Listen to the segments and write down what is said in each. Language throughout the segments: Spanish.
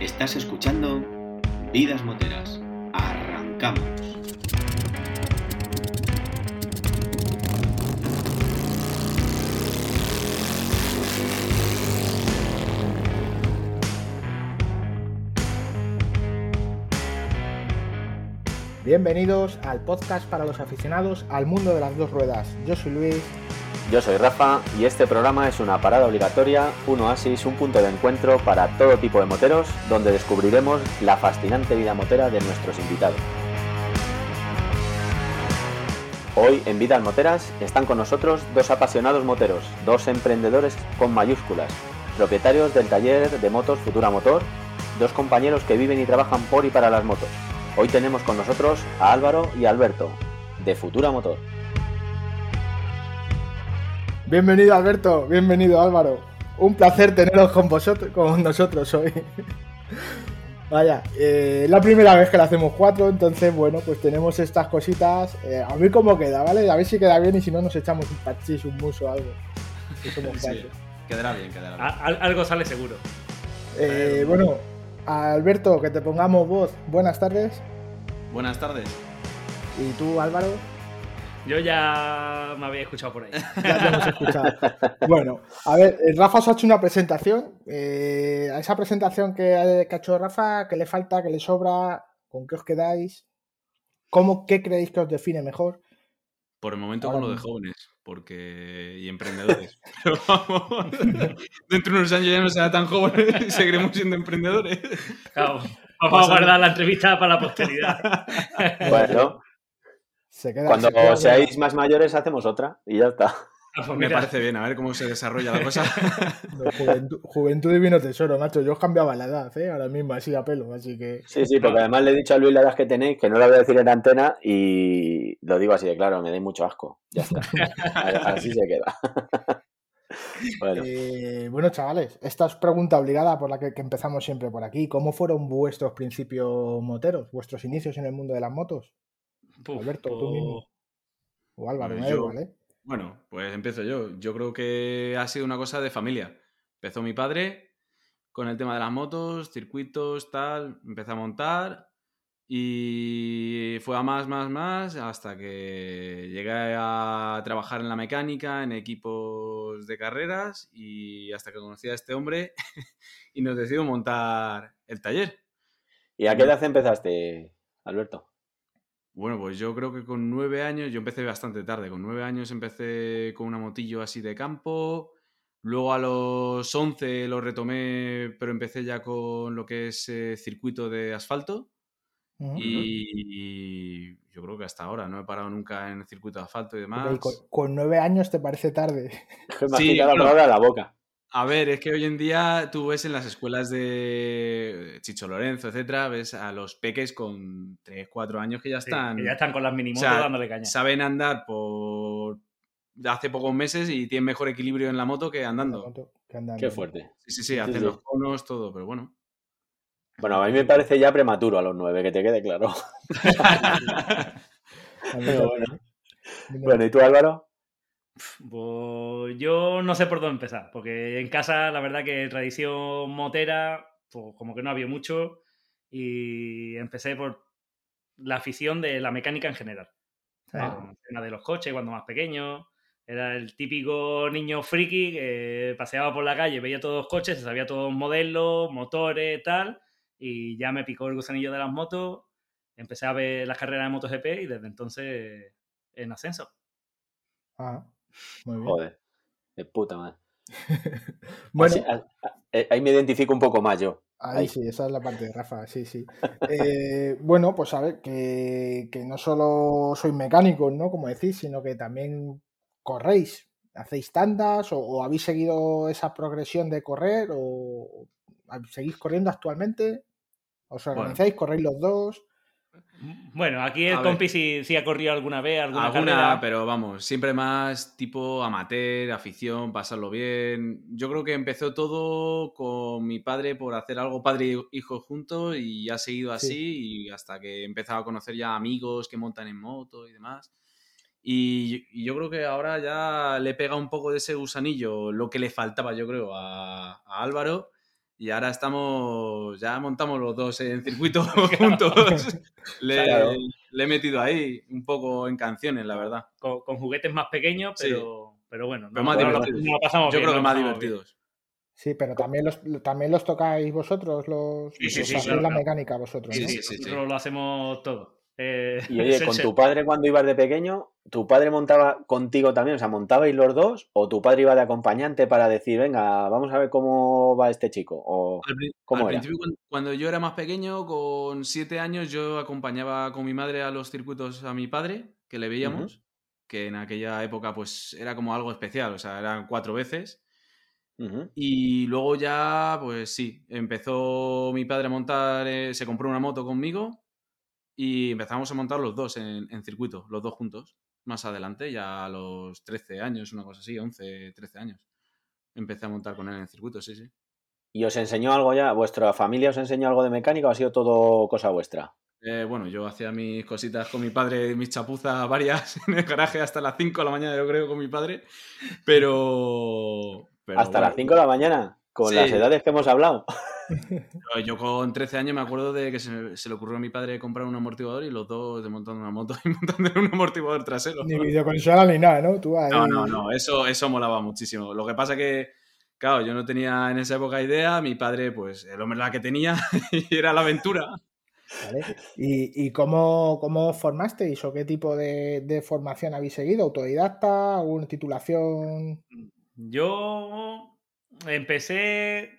Estás escuchando Vidas Moteras. Arrancamos. Bienvenidos al podcast para los aficionados al mundo de las dos ruedas. Yo soy Luis. Yo soy Rafa y este programa es una parada obligatoria, un oasis, un punto de encuentro para todo tipo de moteros, donde descubriremos la fascinante vida motera de nuestros invitados. Hoy en Vidas Moteras están con nosotros dos apasionados moteros, dos emprendedores con mayúsculas, propietarios del taller de motos Futura Motor, dos compañeros que viven y trabajan por y para las motos. Hoy tenemos con nosotros a Álvaro y Alberto, de Futura Motor. Bienvenido Alberto, bienvenido Álvaro. Un placer teneros con vosotros, con nosotros hoy. Vaya, eh, la primera vez que lo hacemos cuatro, entonces bueno, pues tenemos estas cositas. Eh, a ver cómo queda, ¿vale? A ver si queda bien y si no nos echamos un pachis, un muso o algo. Que somos Sí, quedará bien, quedará bien. A- al- algo sale seguro. Eh, bueno, Alberto, que te pongamos voz. Buenas tardes. Buenas tardes. Y tú, Álvaro, Yo ya me había escuchado por ahí. ya te hemos escuchado. Bueno, a ver, eh, Rafa os ha hecho una presentación. Eh, a esa presentación que ha, que ha hecho Rafa, ¿qué le falta? ¿Qué le sobra? ¿Con qué os quedáis? ¿Cómo, ¿Qué creéis que os define mejor? Por el momento Ahora con lo de jóvenes, porque. y emprendedores. Pero vamos. Dentro de unos años ya no será tan jóvenes y seguiremos siendo emprendedores. Claro, vamos a guardar la entrevista para la posteridad. Bueno, Se queda, cuando se queda seáis más mayores hacemos otra y ya está. Pues Me mira, parece bien, a ver cómo se desarrolla la cosa. Juventud, juventud divino tesoro, macho. Yo os cambiaba la edad, ¿eh? Ahora mismo, así a pelo, así que... Sí, sí, porque además le he dicho a Luis la edad que tenéis, que no la voy a decir en antena y lo digo así de claro, me dais mucho asco. Ya está. Así se queda. Bueno, Eh, bueno, chavales, esta es pregunta obligada por la que, que empezamos siempre por aquí. ¿Cómo fueron vuestros principios moteros, vuestros inicios en el mundo de las motos? Puf, Alberto, tú pues, mismo. O Álvaro, Pues yo- igual, ¿eh? Bueno, pues empiezo yo. Yo creo que ha sido una cosa de familia. Empezó mi padre con el tema de las motos, circuitos, tal. Empecé a montar y fue a más, más, más hasta que llegué a trabajar en la mecánica, en equipos de carreras y hasta que conocí a este hombre y nos decidimos montar el taller. ¿y a qué edad empezaste, Alberto? Bueno, pues yo creo que con nueve años, yo empecé bastante tarde, con nueve años empecé con una motillo así de campo, luego a los once lo retomé, pero empecé ya con lo que es eh, circuito de asfalto y yo creo que hasta ahora no he parado nunca en el circuito de asfalto y demás. Ok, con, con nueve años te parece tarde. Sí, quitado la bueno. palabra de la boca. A ver, es que hoy en día tú ves en las escuelas de Chicho Lorenzo, etcétera, ves a los peques con 3, 4 años que ya sí, están que ya están con las minimotos O sea, dándole caña. saben andar por hace pocos meses y tienen mejor equilibrio en la moto que andando. Que Qué fuerte. Sí, sí, sí, Sí, hacen sí. los conos, todo, pero bueno. Bueno, a mí me parece ya prematuro a los nueve, que te quede claro. Pero bueno. Bueno, ¿y tú, Álvaro? Pues yo no sé por dónde empezar, porque en casa la verdad que tradición motera, pues como que no había mucho y empecé por la afición de la mecánica en general. Ah. Con el tema de los coches cuando más pequeño. Era el típico niño friki que paseaba por la calle, veía todos los coches, se sabía todos los modelos, motores, tal, y ya me picó el gusanillo de las motos. Empecé a ver las carreras de MotoGP y desde entonces en ascenso. Ah, muy bien. Joder, de puta madre. Bueno, Así- a- a- eh, ahí me identifico un poco más yo. Ahí Ahí. sí, esa es la parte de Rafa, sí, sí. Eh, bueno, pues a ver, que, que no solo sois mecánicos, ¿no? Como decís, sino que también corréis. ¿Hacéis tandas o, o habéis seguido esa progresión de correr o seguís corriendo actualmente? ¿Os Bueno. organizáis? ¿Corréis los dos? Bueno, aquí el A compi sí, sí ha corrido alguna vez, alguna, Alguna, carrera. pero vamos, siempre más tipo amateur, afición, pasarlo bien. Yo creo que empezó todo con mi padre por hacer algo padre y hijo juntos y ha seguido así y hasta que he empezado a conocer ya amigos que montan en moto y demás. Y, y yo creo que ahora ya le pega un poco de ese gusanillo, lo que le faltaba, yo creo, a, a Álvaro. Y ahora estamos, ya montamos los dos en circuito juntos. le, Claro. le he metido ahí un poco en canciones, la verdad. Con, con juguetes más pequeños, Sí. pero, pero bueno. Pero más lo- lo pasamos Yo bien, creo que más bien. divertidos. Sí, pero también los, también los tocáis vosotros, los, Sí, sí, os sí, hacéis claro, la claro. mecánica vosotros, Sí, ¿no? sí, Nosotros lo hacemos todo. Eh, Y oye, con tu padre cuando ibas de pequeño, ¿tu padre montaba contigo también? O sea, ¿montabais los dos? ¿O tu padre iba de acompañante para decir, venga, vamos a ver cómo va este chico? O... Al, ¿Cómo al era? principio, cuando, cuando yo era más pequeño, con siete años, yo acompañaba con mi madre a los circuitos a mi padre, que le veíamos, que en aquella época pues era como algo especial, o sea, eran cuatro veces. Y luego ya, pues sí, empezó mi padre a montar, eh, se compró una moto conmigo y empezamos a montar los dos en, en circuito, los dos juntos. Más adelante, ya a los 13 años, una cosa así, 11, 13 años. Empecé a montar con él en circuito, sí, sí. ¿Y os enseñó algo ya? ¿Vuestra familia os enseñó algo de mecánica o ha sido todo cosa vuestra? Eh, bueno, yo hacía mis cositas con mi padre, mis chapuzas varias en el garaje hasta las 5 de la mañana, yo creo, con mi padre. Pero. pero Hasta bueno, las 5 de la mañana, con Sí. las edades que hemos hablado. Yo- Yo con 13 años me acuerdo de que se, se le ocurrió a mi padre comprar un amortiguador y los dos desmontando una moto y montando un amortiguador trasero. Ni videoconsola ni nada, ¿no? Tú ahí... No, no, no, eso, eso molaba muchísimo. Lo que pasa que, claro, yo no tenía en esa época idea, mi padre, pues, el hombre la que tenía y era la aventura. Vale. ¿Y, y cómo, cómo formasteis o qué tipo de, de formación habéis seguido? ¿Autodidacta? ¿Alguna titulación? Yo empecé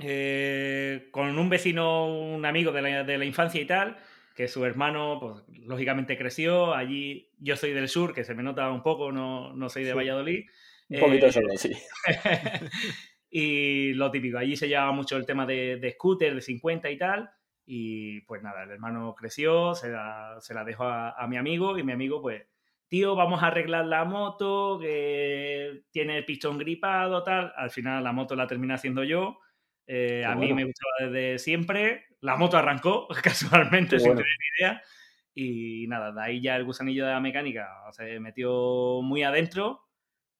eh, con un vecino, un amigo de la, de la infancia y tal, que su hermano, pues lógicamente creció. Allí yo soy del sur, que se me nota un poco, no, no soy de Sí. Valladolid. Un poquito Eh, solo, sí. y lo típico, allí se llevaba mucho el tema de, de scooter, de 50 y tal. Y pues nada, el hermano creció, se la, se la dejó a, a mi amigo y mi amigo pues, tío, vamos a arreglar la moto, que tiene el pistón gripado, tal. Al final la moto la terminé haciendo yo. Eh, a mí bueno. me gustaba desde siempre. La moto arrancó casualmente Qué sin bueno. tener ni idea. Y nada, de ahí ya el gusanillo de la mecánica se metió muy adentro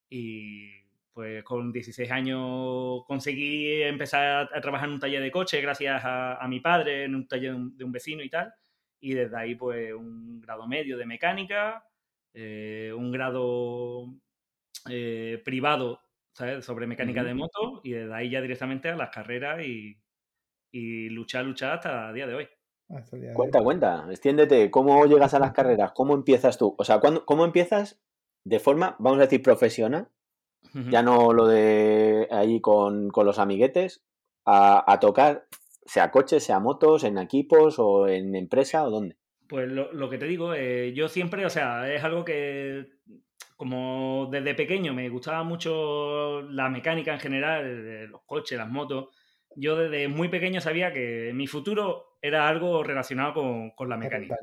y pues con 16 años conseguí empezar a trabajar en un taller de coche gracias a, a mi padre, en un taller de un, de un vecino y tal. Y desde ahí pues un grado medio de mecánica, eh, un grado eh, privado ¿sabes? sobre mecánica de moto y desde ahí ya directamente a las carreras y, y luchar, luchar hasta el día de hoy. De. Cuenta, cuenta, extiéndete. ¿Cómo llegas a las carreras? ¿Cómo empiezas tú? O sea, ¿cuándo- ¿cómo empiezas de forma, vamos a decir, profesional? Ya no lo de ahí con, con los amiguetes, a, a tocar, sea coches, sea motos, en equipos o en empresa o dónde. Pues lo, lo que te digo, eh, yo siempre, o sea, es algo que como desde pequeño me gustaba mucho la mecánica en general, los coches, las motos. Yo desde muy pequeño sabía que mi futuro era algo relacionado con, con la mecánica.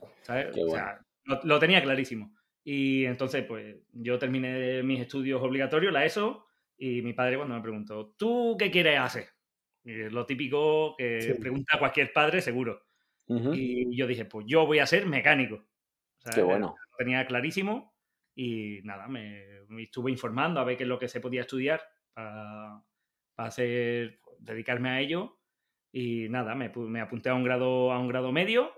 O sea, lo, lo tenía clarísimo. Y entonces, pues, yo terminé mis estudios obligatorios, la ESO, y mi padre cuando me preguntó, ¿tú qué quieres hacer? Y es lo típico que Sí. pregunta cualquier padre, seguro. Y yo dije, pues yo voy a ser mecánico. ¿sabes? Qué bueno. Lo tenía clarísimo y nada, me, estuve informando a ver qué es lo que se podía estudiar para, hacer, dedicarme a ello. Y nada, me, me apunté a un grado, a un grado medio.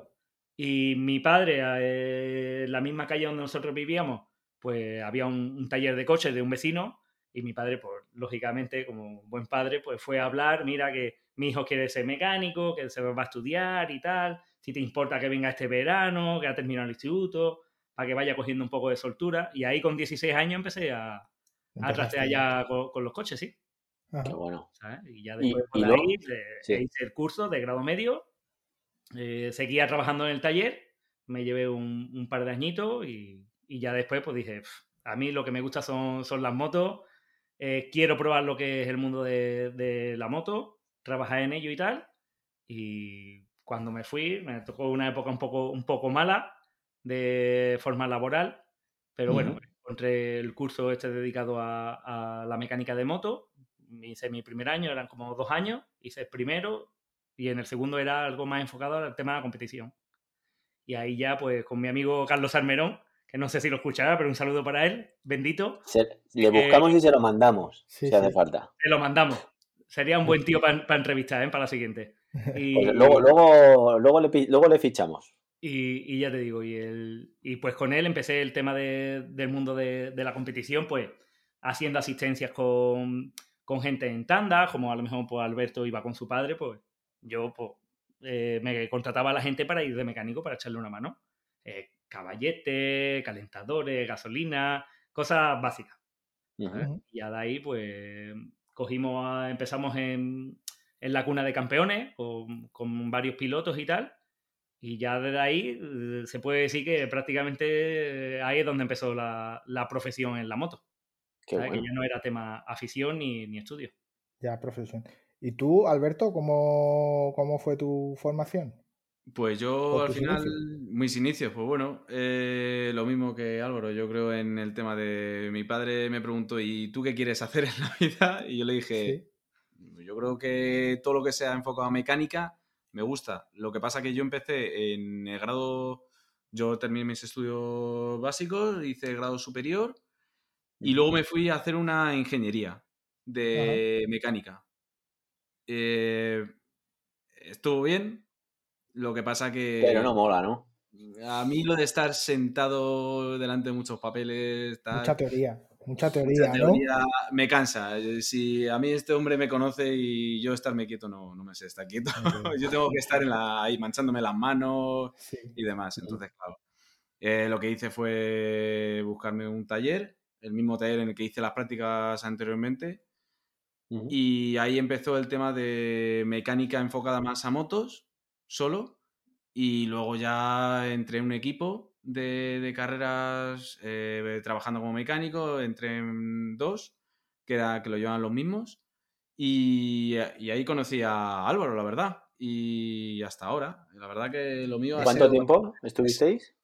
Y mi padre, eh, en la misma calle donde nosotros vivíamos, pues había un, un taller de coches de un vecino. Y mi padre, pues lógicamente, como buen padre, pues fue a hablar, mira que mi hijo quiere ser mecánico, que se va a estudiar y tal, si te importa que venga este verano, que ha terminado el instituto, para que vaya cogiendo un poco de soltura. Y ahí con 16 años empecé a, a trastear ya con, con los coches, sí. Ajá. Qué bueno. ¿sabes? Y ya Y- después y por luego- ahí eh, sí. hice el curso de grado medio, eh, seguía trabajando en el taller, me llevé un, un par de añitos y, y ya después pues dije, "Pf, a mí lo que me gusta son, son las motos, eh, quiero probar lo que es el mundo de, de la moto, trabajar en ello y tal. Y cuando me fui, me tocó una época un poco, un poco mala de forma laboral, pero bueno, Ujú. encontré el curso este dedicado a, a la mecánica de moto. Hice mi primer año, eran como dos años, hice el primero y en el segundo era algo más enfocado al tema de la competición. Y ahí ya, pues con mi amigo Carlos Almerón, que no sé si lo escuchará, pero un saludo para él, bendito, Se- le buscamos y se lo mandamos, Sí, si hace sí. falta. te lo mandamos. sería un buen tío para entrevistar, ¿eh? Para la siguiente. Y, pues luego, luego, luego, le, luego le fichamos. Y, y, ya te digo, y, el, y pues con él empecé el tema de, del mundo de, de, la competición, pues haciendo asistencias con, con, gente en tanda, como a lo mejor pues, Alberto iba con su padre, pues yo pues, eh, me contrataba a la gente para ir de mecánico para echarle una mano. Eh, caballete, calentadores, gasolina, cosas básicas. Y ya de ahí, pues, cogimos, empezamos en, en, la cuna de campeones con, con, varios pilotos y tal. Y ya desde ahí eh, se puede decir que prácticamente ahí es donde empezó la, la profesión en la moto. Que ya no era tema afición ni, ni estudio. Ya, profesión. ¿Y tú, Alberto, cómo, cómo fue tu formación? Pues yo al final, mis inicios, pues bueno, eh, lo mismo que Álvaro, yo creo en el tema de mi padre me preguntó, ¿y tú qué quieres hacer en la vida? Y yo le dije, yo creo que todo lo que sea enfocado a mecánica me gusta. Lo que pasa que yo empecé en el grado, yo terminé mis estudios básicos, hice el grado superior y luego me fui a hacer una ingeniería de mecánica. Eh, estuvo bien, lo que pasa que. Pero no mola, ¿no? A mí lo de estar sentado delante de muchos papeles. mucha teoría. Mucha teoría, ¿no? me cansa. Si a mí este hombre me conoce y yo estarme quieto, no, no me sé estar quieto. yo tengo que estar en la, ahí manchándome las manos y demás. Entonces, claro. Eh, lo que hice fue buscarme un taller, el mismo taller en el que hice las prácticas anteriormente. Y ahí empezó el tema de mecánica enfocada más a motos solo y luego ya entré en un equipo de, carreras eh, trabajando como mecánico, entré en dos, que, era, que lo llevan los mismos, y, ahí conocí a Álvaro, la verdad, y hasta ahora, la verdad que lo mío... ¿Cuánto tiempo estuvisteis?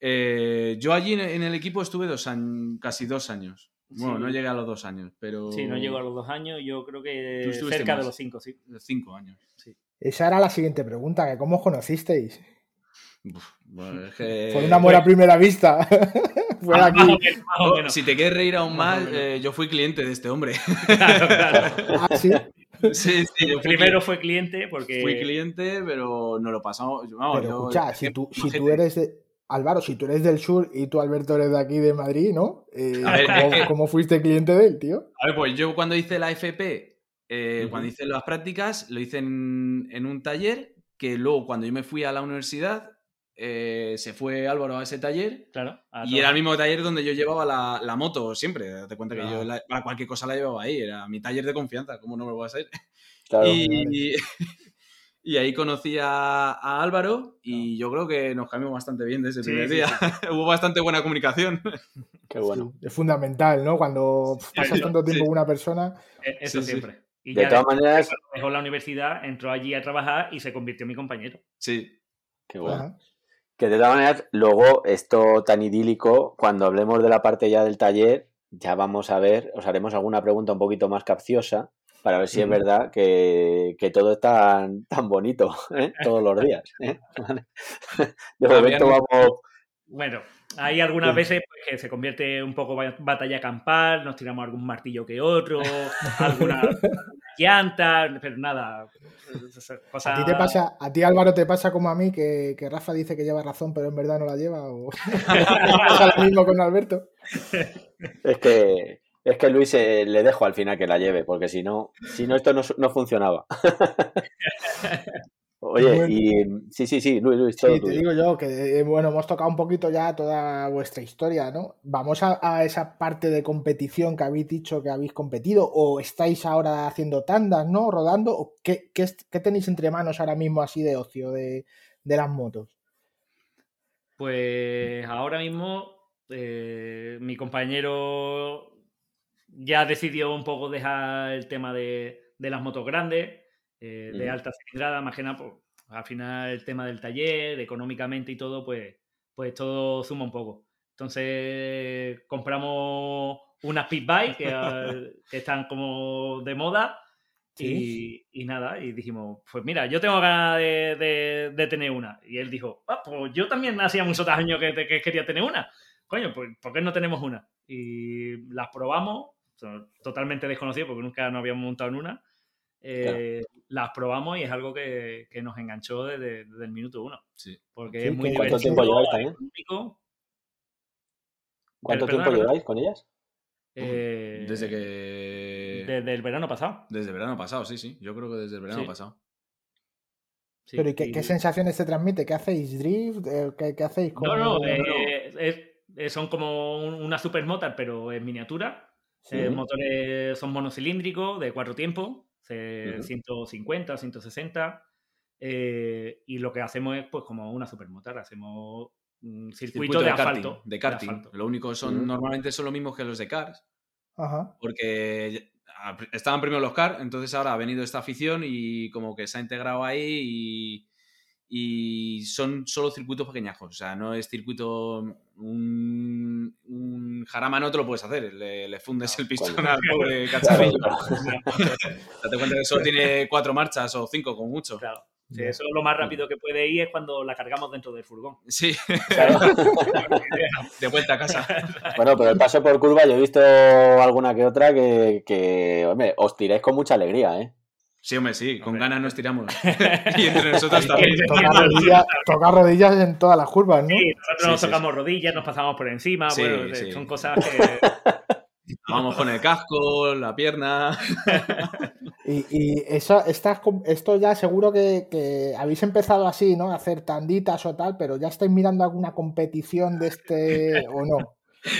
Eh, yo allí en el equipo estuve dos años, casi dos años. Bueno, no llegué a los dos años, pero... Sí, no llegó a los dos años, yo creo que cerca de los cinco, sí. cinco años. Sí. Esa era la siguiente pregunta, que ¿cómo os conocisteis? Fue un amor a primera vista. Fue aquí. Si te quieres reír aún más, eh, yo fui cliente de este hombre. Claro, claro. ¿Ah, sí? Sí, sí, Primero fue cliente porque... Fui cliente, pero no lo pasamos. pero escucha, si tú, si tú eres de... Álvaro, si tú eres del sur y tú, Alberto, eres de aquí, de Madrid, ¿no? Eh, ¿cómo, fuiste cliente de él, tío? A ver, pues yo cuando hice la FP eh, cuando hice las prácticas, lo hice en, un taller que luego cuando yo me fui a la universidad, eh, se fue Álvaro a ese taller. Claro. Y era el mismo taller donde yo llevaba la, moto siempre. Date cuenta que yo para cualquier cosa la llevaba ahí. Era mi taller de confianza. ¿Cómo no me voy a hacer? y, y, ahí conocí a, Álvaro y yo creo que nos cambió bastante bien desde el primer día. Hubo bastante buena comunicación. Qué bueno. es fundamental, ¿no? Cuando pasas tanto tiempo con una persona. E, eso siempre. Y de todas maneras. Dejó la universidad, entró allí a trabajar y se convirtió en mi compañero. Sí. Qué bueno. Que de todas maneras, luego esto tan idílico, cuando hablemos de la parte ya del taller, ya vamos a ver, os haremos alguna pregunta un poquito más capciosa para ver si es verdad que, todo es tan, tan bonito ¿eh? todos los días. ¿eh? De momento vamos. Bueno, hay algunas veces pues, que se convierte un poco batalla campal, nos tiramos algún martillo que otro, alguna pero nada. ¿A ti te pasa, a ti Álvaro te pasa como a mí que, Rafa dice que lleva razón, pero en verdad no la lleva? ¿O pasa lo mismo con Alberto? Es que es que Luis eh, le dejo al final que la lleve, porque si no, si no esto no, no funcionaba. Oye, y sí, sí, sí, Luis, Luis, Sí, te digo yo que, eh, bueno, hemos tocado un poquito ya toda vuestra historia, ¿no? Vamos a, esa parte de competición que habéis dicho que habéis competido, o estáis ahora haciendo tandas, ¿no? Rodando, o qué, tenéis entre manos ahora mismo así de ocio de, las motos? Pues ahora mismo eh, mi compañero ya decidió un poco dejar el tema de, de las motos grandes eh, de alta cilindrada, más que nada, pues, al final el tema del taller, económicamente y todo, pues, pues todo suma un poco. Entonces compramos unas pit bike que, están como de moda y, nada, y dijimos, pues mira, yo tengo ganas de, tener una. Y él dijo, ah, pues yo también hacía muchos años que, que, quería tener una. Coño, pues ¿por qué no tenemos una? Y las probamos, totalmente desconocidas porque nunca nos habíamos montado en una eh, las probamos y es algo que, que nos enganchó desde, desde el minuto uno. Sí. Porque Sí, es muy ¿Cuánto divertido, tiempo lleváis también? económico, ¿Cuánto Perdona, tiempo perdona. lleváis con ellas? eh, Desde que. Desde el verano pasado. Desde el verano pasado, sí, sí. Yo creo que desde el verano Sí. pasado. Sí, Pero ¿y qué, y- qué sensaciones te transmite? ¿Qué hacéis? ¿Drift? Eh, ¿Qué, qué hacéis? No, no, ¿Cómo- eh, es- es- son como un- una supermotor, pero en miniatura. Sí. Eh, motores son monocilíndricos de cuatro tiempos, eh, Ujú. 150, 160. eh, y lo que hacemos es pues como una supermotor, hacemos un circuito, de, karting, asfalto. de karting. asfalto. Lo único son, normalmente son los mismos que los de cars, Ajá. porque estaban primero los cars, entonces ahora ha venido esta afición y como que se ha integrado ahí y, y son solo circuitos pequeñajos. O sea, no es circuito. Un, un jarama no te lo puedes hacer, le, le fundes el pistón al pobre cacharrillo. Date cuenta que solo tiene cuatro marchas o cinco con mucho. Claro. Sí, eso lo más rápido que puede ir es cuando la cargamos dentro del furgón. Sí, Claro. de vuelta a casa. Bueno, pero el paso por curva, yo he visto alguna que otra que, que, hombre, os tiráis con mucha alegría, ¿eh? Sí, hombre, sí, con Hombre. ganas nos tiramos. y entre nosotros también. Tocar rodillas, tocar rodillas en todas las curvas, ¿no? Sí, nosotros Sí, nos sí, tocamos rodillas, nos pasamos por encima, Sí, bueno, sí. son cosas que... Vamos con el casco, la pierna. Y, y eso, estas, com- esto ya seguro que, que habéis empezado así, ¿no? A hacer tanditas o tal, pero ya estáis mirando alguna competición de este o no.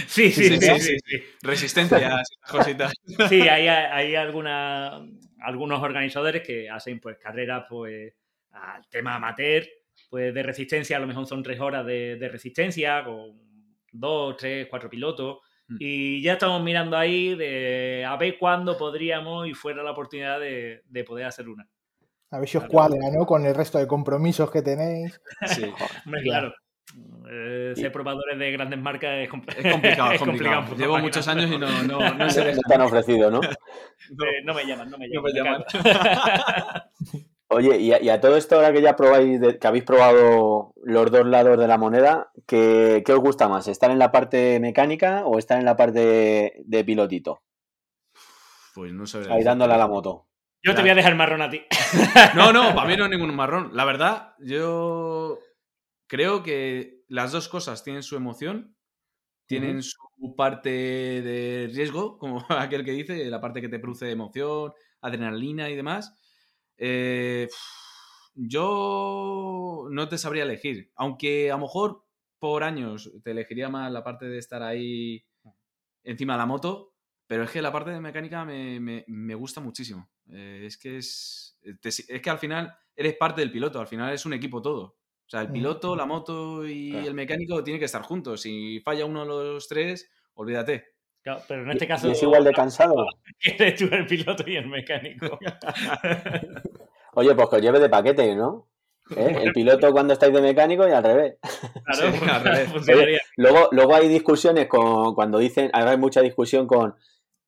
Sí, sí, Sí, sí, sí, sí, sí. Resistencias, cositas. Sí, hay, hay alguna, algunos organizadores que hacen pues carreras pues al tema amateur, pues de resistencia, a lo mejor son tres horas de, de resistencia con dos, tres, cuatro pilotos. Mm. Y ya estamos mirando ahí de a ver cuándo podríamos y fuera la oportunidad de, de poder hacer una. A ver si os cuadra, ¿no? Con el resto de compromisos que tenéis. Sí. Hombre, claro. Eh, ser probadores de grandes marcas es, compl- Es complicado, es es complicado. Llevo no muchos años y no, no, no No, se no te han ofrecido, ¿no? Eh, no me llaman, no me No llaman. me. Oye, y a, y a todo esto, ahora que ya probáis, de- que habéis probado los dos lados de la moneda, ¿qué, qué os gusta más? ¿Estar en la parte mecánica o estar en la parte de pilotito? Pues no sé. Ahí dándole a la moto. Yo te voy a dejar marrón a ti. No, no, para mí no es ningún marrón. La verdad, yo creo que las dos cosas tienen su emoción, tienen su parte de riesgo, como aquel que dice, la parte que te produce emoción, adrenalina y demás. Eh, yo no te sabría elegir, aunque a lo mejor por años te elegiría más la parte de estar ahí encima de la moto, pero es que la parte de mecánica me, me- me gusta muchísimo. Eh, es que es, te- es que al final eres parte del piloto, al final es un equipo todo. O sea, el Ujú. piloto, la moto y Claro. el mecánico tienen que estar juntos. Si falla uno de los tres, olvídate. Claro, pero en este ¿Y- caso y es igual de cansado? eres tú el piloto y el mecánico. Oye, pues que os lleve de paquete, ¿no? ¿Eh? El piloto cuando estáis de mecánico y al revés. Claro, Sí, al revés. funcionaría. Luego, luego hay discusiones con cuando dicen, ahora hay mucha discusión con,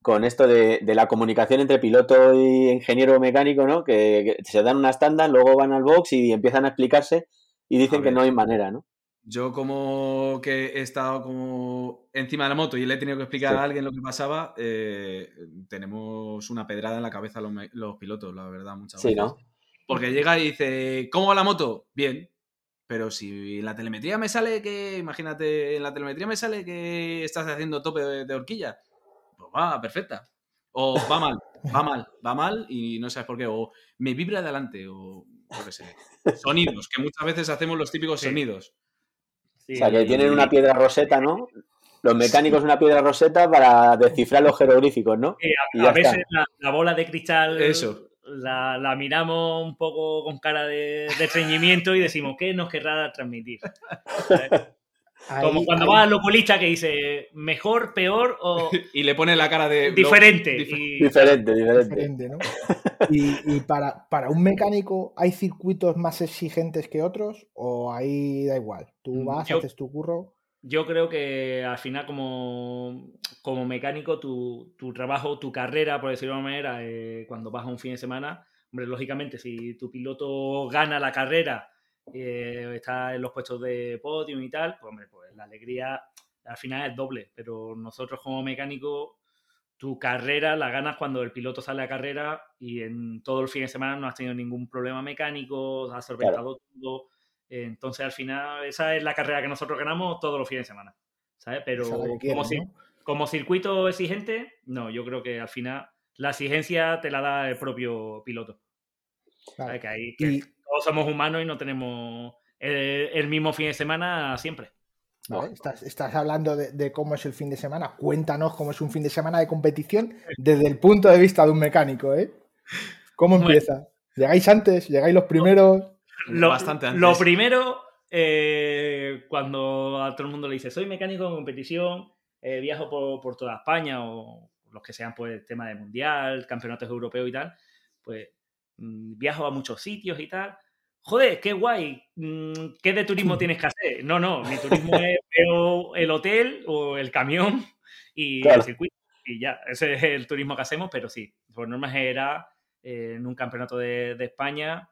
con esto de, de la comunicación entre piloto y ingeniero mecánico, ¿no? Que, que se dan unas tandas, luego van al box y empiezan a explicarse y dicen que no hay manera, ¿no? Yo como que he estado como encima de la moto y le he tenido que explicar Sí. a alguien lo que pasaba, eh, tenemos una pedrada en la cabeza los, pilotos, la verdad, muchas Sí, veces. ¿no? Porque llega y dice, ¿cómo va la moto? Bien. Pero si en la telemetría me sale que, imagínate, en la telemetría me sale que estás haciendo tope de, de horquilla, pues va, perfecta. O va mal, va mal, va mal y no sabes por qué. O me vibra adelante, o yo qué sé. Sonidos, que muchas veces hacemos los típicos Sí. sonidos. Sí, O sea, que tienen una piedra roseta, ¿no? Los mecánicos una piedra roseta para descifrar los jeroglíficos, ¿no? Sí, Y a, a veces la, la bola de cristal Eso. La, la miramos un poco con cara de, de estreñimiento y decimos, ¿qué nos querrá transmitir? Como cuando ahí- vas al oculista que dice, mejor, peor o Y le pone la cara de... diferente. dif- y- Diferente, diferente. diferente, ¿no? Y, y para, para un mecánico, ¿hay circuitos más exigentes que otros? ¿O ahí da igual? Tú Mm, vas, yo- haces tu curro. Yo creo que al final como, como mecánico tu, tu trabajo, tu carrera, por decirlo de una manera, eh, cuando vas a un fin de semana, hombre, lógicamente si tu piloto gana la carrera, eh, está en los puestos de podium y tal, pues hombre, pues la alegría al final es doble, pero nosotros como mecánicos, tu carrera la ganas cuando el piloto sale a carrera y en todo el fin de semana no has tenido ningún problema mecánico, has solventado todo. Entonces, al final, esa es la carrera que nosotros ganamos todos los fines de semana. ¿Sabes? Pero como, como circuito exigente, no, yo creo que al final la exigencia te la da el propio piloto. ¿Sabes? Que, ahí, todos somos humanos y no tenemos el mismo fin de semana siempre. Estás, hablando de, cómo es el fin de semana. Cuéntanos cómo es un fin de semana de competición desde el punto de vista de un mecánico, ¿eh? ¿Cómo empieza? ¿Llegáis antes? ¿Llegáis los primeros? Lo, Bastante antes. Lo primero, eh, cuando a todo el mundo le dice, soy mecánico de competición, eh, viajo por, toda España o los que sean pues tema de mundial, campeonatos europeos y tal, pues viajo a muchos sitios y tal. Joder, qué guay, mm, ¿qué de turismo tienes que hacer? No, no, mi turismo es el hotel o el camión y el circuito y ya, ese es el turismo que hacemos, pero sí, por norma general, eh, en un campeonato de, España,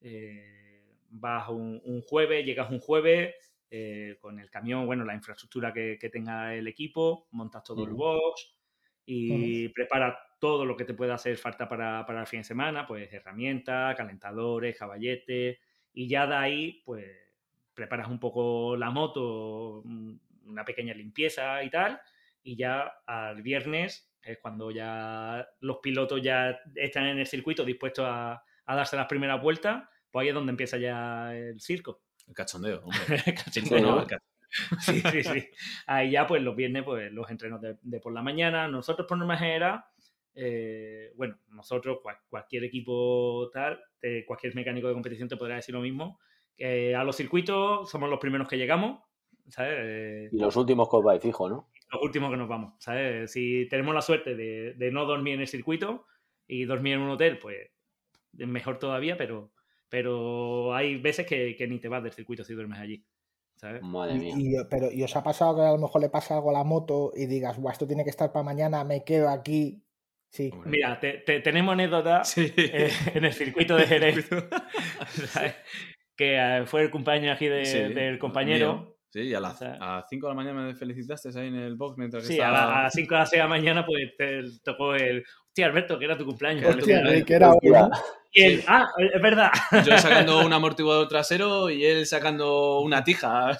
eh, vas un, jueves, llegas un jueves eh, con el camión, bueno, la infraestructura que, tenga el equipo, montas todo el box y preparas todo lo que te pueda hacer falta para, para el fin de semana, pues herramientas, calentadores, caballetes, y ya de ahí, pues preparas un poco la moto, una pequeña limpieza y tal, y ya al viernes es cuando ya los pilotos ya están en el circuito dispuestos a, darse las primeras vueltas, pues ahí es donde empieza ya el circo. El cachondeo, hombre. el cachondeo. Sí, sí, sí. Ahí ya, pues los viernes, pues los entrenos de, de por la mañana. Nosotros, por norma general, eh, bueno, nosotros, cualquier equipo tal, cualquier mecánico de competición te podrá decir lo mismo, que a los circuitos somos los primeros que llegamos, ¿sabes? y los últimos que os vais, fijo, ¿no? Los últimos que nos vamos, ¿sabes? Si tenemos la suerte de, no dormir en el circuito y dormir en un hotel, pues mejor todavía, pero, pero hay veces que, ni te vas del circuito si duermes allí. ¿sabes? Madre mía. Y, pero, ¿y os ha pasado que a lo mejor le pasa algo a la moto y digas, esto tiene que estar para mañana, me quedo aquí Sí. Mira, te, tenemos anécdota eh, en el circuito de Jerez. que eh, fue el cumpleaños aquí del compañero. Sí, y a las 5 de la mañana me felicitaste ahí en el box mientras Sí, a las 5 de la mañana pues te tocó el... Hostia, Alberto, que era tu cumpleaños. Hostia, que era y él, ah, es verdad. Yo sacando un amortiguador trasero y él sacando una tija,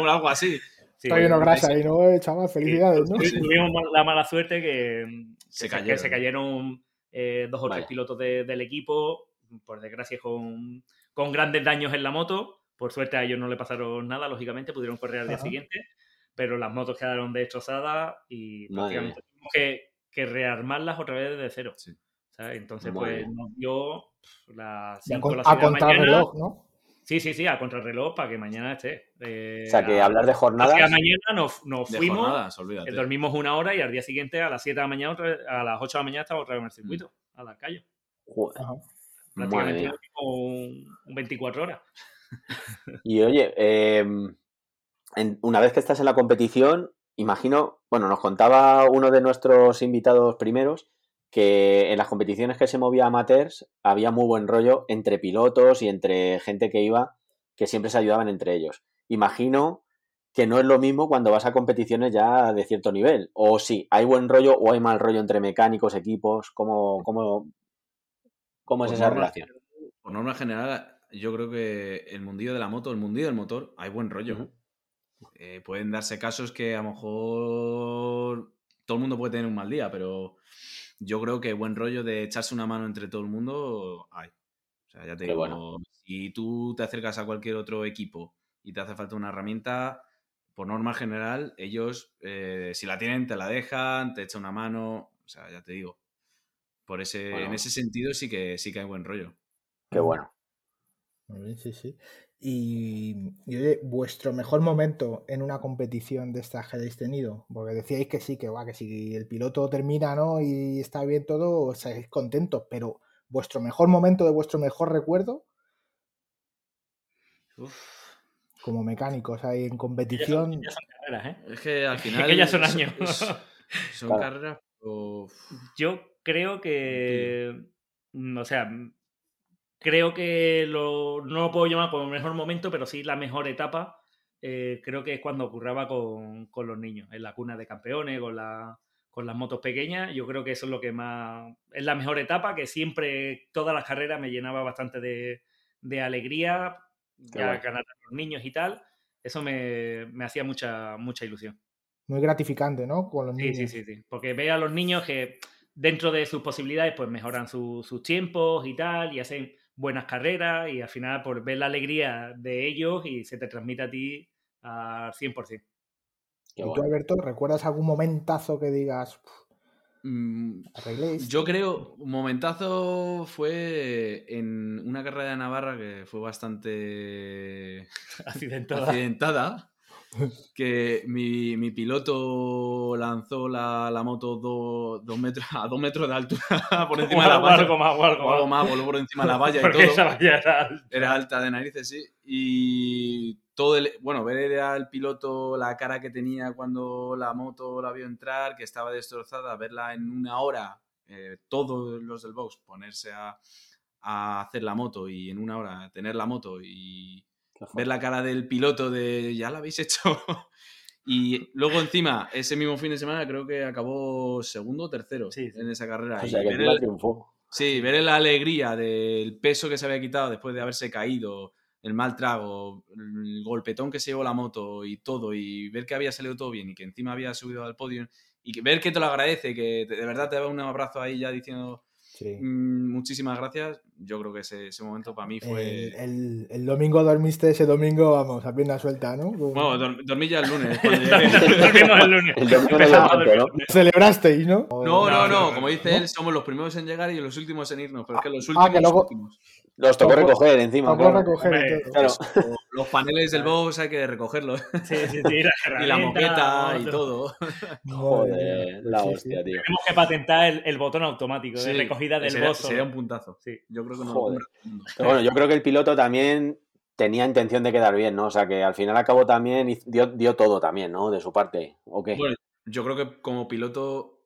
o algo así. Está lleno de grasa ahí, ¿no, eh, chaval? Felicidades, ¿no? Tuvimos la mala suerte que se, cayeron, se cayeron. eh, dos o tres pilotos del equipo, por desgracia con, con, grandes daños en la moto. Por suerte a ellos no le pasaron nada, lógicamente, pudieron correr al día siguiente, pero las motos quedaron destrozadas y prácticamente tuvimos que, que, rearmarlas otra vez desde cero. Entonces, pues nos dio las 5 a, a reloj, ¿no? Sí, sí, sí, a contrarreloj para que mañana esté. Eh, o sea, que hablar de jornadas. A mañana nos, nos fuimos, eh, dormimos una hora y al día siguiente a las 7 de la mañana, a las 8 de la mañana estaba otra vez en el circuito, a la calle. Prácticamente un, 24 horas. Y oye, em, una vez que estás en la competición, imagino, bueno, nos contaba uno de nuestros invitados primeros que en las competiciones que se movía amateurs había muy buen rollo entre pilotos y entre gente que iba, que siempre se ayudaban entre ellos. Imagino que no es lo mismo cuando vas a competiciones ya de cierto nivel. O sí, hay buen rollo o hay mal rollo entre mecánicos, equipos, ¿cómo, cómo, cómo es esa relación? Por norma general, yo creo que el mundillo de la moto, el mundillo del motor, hay buen rollo. Eh, pueden darse casos que a lo mejor todo el mundo puede tener un mal día, pero yo creo que buen rollo de echarse una mano entre todo el mundo hay. O sea, ya te digo, si tú te acercas a cualquier otro equipo y te hace falta una herramienta, por norma general, ellos, eh, si la tienen, te la dejan, te echan una mano. O sea, ya te digo. Por ese, En ese sentido sí que sí que hay buen rollo. Qué bueno. sí, sí. Y, oye, vuestro mejor momento en una competición de estas que hayáis tenido, porque decíais que sí, que va, que si el piloto termina, ¿no? Y está bien todo, estáis contentos, pero vuestro mejor momento de vuestro mejor recuerdo. Como mecánicos ahí en competición. Ya son, carreras, ¿eh? Es que al final. que ya son años. son carreras. Yo creo que. Mm, o sea, creo que lo, no lo puedo llamar como el mejor momento, pero sí la mejor etapa. Eh, creo que es cuando ocurraba con, con, los niños, en la cuna de campeones, con, la, con las motos pequeñas. Yo creo que eso es lo que más. Es la mejor etapa, que siempre, todas las carreras me llenaba bastante de, de alegría, Qué ya guay. ganar a los niños y tal. Eso me, me hacía mucha, mucha ilusión. Muy gratificante, ¿no? Con los Sí, niños. sí, sí, sí. Porque ve a los niños que dentro de sus posibilidades, pues mejoran su- sus tiempos y tal, y hacen buenas carreras, y al final, por ver la alegría de ellos y se te transmite a ti al 100%. Qué ¿Y tú. Alberto, recuerdas algún momentazo que digas, "Uf, Mm, arreglé esto"? Yo creo, un momentazo fue en una carrera de Navarra que fue bastante Accidentada. accidentada, que mi, mi piloto lanzó la, la moto do- dos metros, a dos metros de altura por encima de la valla. algo más, algo algo más. voló por encima de la valla y todo. esa valla era alta. Era alta de narices, sí. Y todo el. Bueno, ver al piloto la cara que tenía cuando la moto la vio entrar, que estaba destrozada, verla en una hora, eh, todos los del box ponerse a, a hacer la moto y en una hora tener la moto y. ver la cara del piloto de ya la habéis hecho. Y luego encima, ese mismo fin de semana creo que acabó segundo o tercero Sí, sí. en esa carrera. O sea, que ver el- triunfó. Sí, ver la alegría del peso que se había quitado después de haberse caído, el mal trago, el golpetón que se llevó la moto y todo, y ver que había salido todo bien y que encima había subido al podio, y que ver que te lo agradece, que de verdad te da un abrazo ahí ya diciendo Sí. mm, muchísimas gracias, yo creo que ese, ese momento para mí fue... El, el- el domingo dormiste ese domingo, vamos, a pierna suelta, ¿no? Bueno, dor- dormí ya el lunes. Dormimos el lunes. El domingo no. Celebrasteis, ¿no? No, No, no, como dice ¿no? él, somos los primeros en llegar y los últimos en irnos, pero es que los Ah, que luego- últimos. Los tocó Tocó- recoger encima. Claro. recoger Hombre, todo. Claro. Eso, los paneles del box hay que recogerlos. Sí, sí, sí, la y la moqueta y todo. Joder, la Sí, sí. hostia, tío. Tenemos que patentar el, el botón automático de recogida del sería, sería un puntazo. Sí. Yo creo que no Joder. Pero bueno, yo creo que el piloto también tenía intención de quedar bien, ¿no? O sea, que al final acabó también y dio, dio todo también, ¿no? De su parte. ¿O qué? Bueno, yo creo que como piloto,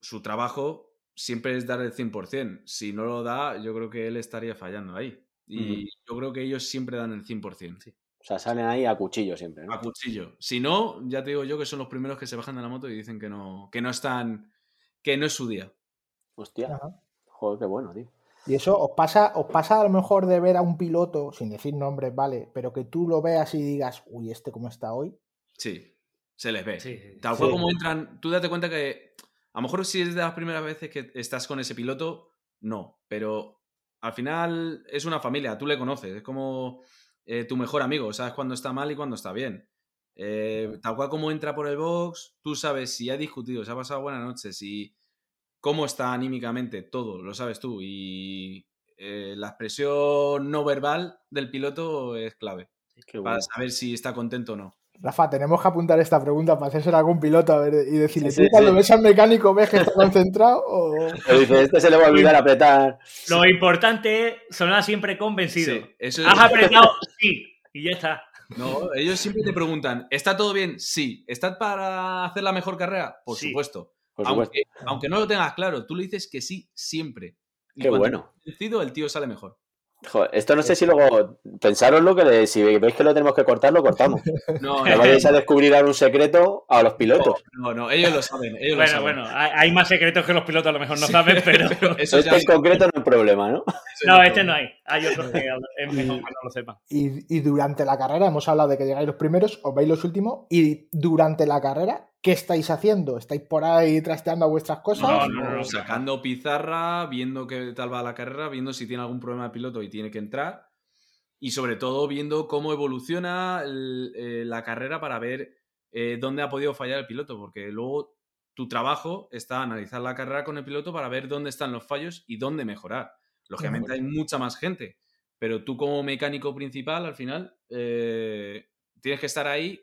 su trabajo siempre es dar el 100%. Si no lo da, yo creo que él estaría fallando ahí. Y yo creo que ellos siempre dan el 100%. Sí. O sea, salen ahí a cuchillo siempre, ¿no? A cuchillo. Si no, ya te digo yo que son los primeros que se bajan de la moto y dicen que no, que no están, que no es su día. Hostia. Ajá. Joder, qué bueno, tío. Y eso os pasa, os pasa a lo mejor de ver a un piloto, sin decir nombres, vale, pero que tú lo veas y digas, uy, este cómo está hoy. Sí, se les ve. Sí, sí, Tal sí. cual como entran, tú date cuenta que a lo mejor si es de las primeras veces que estás con ese piloto, no, pero al final es una familia, tú le conoces, es como eh, tu mejor amigo, sabes cuándo está mal y cuándo está bien. Eh, tal cual como entra por el box, tú sabes si ha discutido, si ha pasado buena noche, si cómo está anímicamente, todo, lo sabes tú. Y eh, la expresión no verbal del piloto es clave para saber si está contento o no. Rafa, tenemos que apuntar esta pregunta para hacerse a algún piloto a ver, y decirle, Sí, ¿tú sí, cuando sí. ves al mecánico ves que está concentrado o...? Dice, este se le va a olvidar apretar. Lo importante es sonar siempre convencido. Sí, eso ¿Has apretado? Sí. Y ya está. No, ellos siempre te preguntan, ¿está todo bien? Sí. ¿Estás para hacer la mejor carrera? Por Sí. supuesto. Por supuesto. Aunque, aunque no lo tengas claro, tú le dices que sí siempre. Y Qué cuando bueno. convencido, el tío sale mejor. Joder, esto no sé si luego. Pensároslo que le- si veis que lo tenemos que cortar, lo cortamos. No, No vayáis a descubrir ahora un secreto a los pilotos. no, no, ellos lo saben. Ellos lo Bueno, saben. bueno, hay, más secretos que los pilotos a lo mejor no Sí, saben, pero. Eso ya Este en concreto no es problema, ¿no? No, este no hay. Hay otros que es mejor que no lo sepan. Y, y durante la carrera, hemos hablado de que llegáis los primeros, os veis los últimos, y durante la carrera, ¿qué estáis haciendo? ¿Estáis por ahí trasteando a vuestras cosas? No, no, no, no. Sacando pizarra, viendo qué tal va la carrera, viendo si tiene algún problema de piloto y tiene que entrar. Y sobre todo viendo cómo evoluciona el- eh, la carrera para ver eh, dónde ha podido fallar el piloto. Porque luego tu trabajo está analizar la carrera con el piloto para ver dónde están los fallos y dónde mejorar. Lógicamente hay mucha más gente. Pero tú como mecánico principal, al final, eh, tienes que estar ahí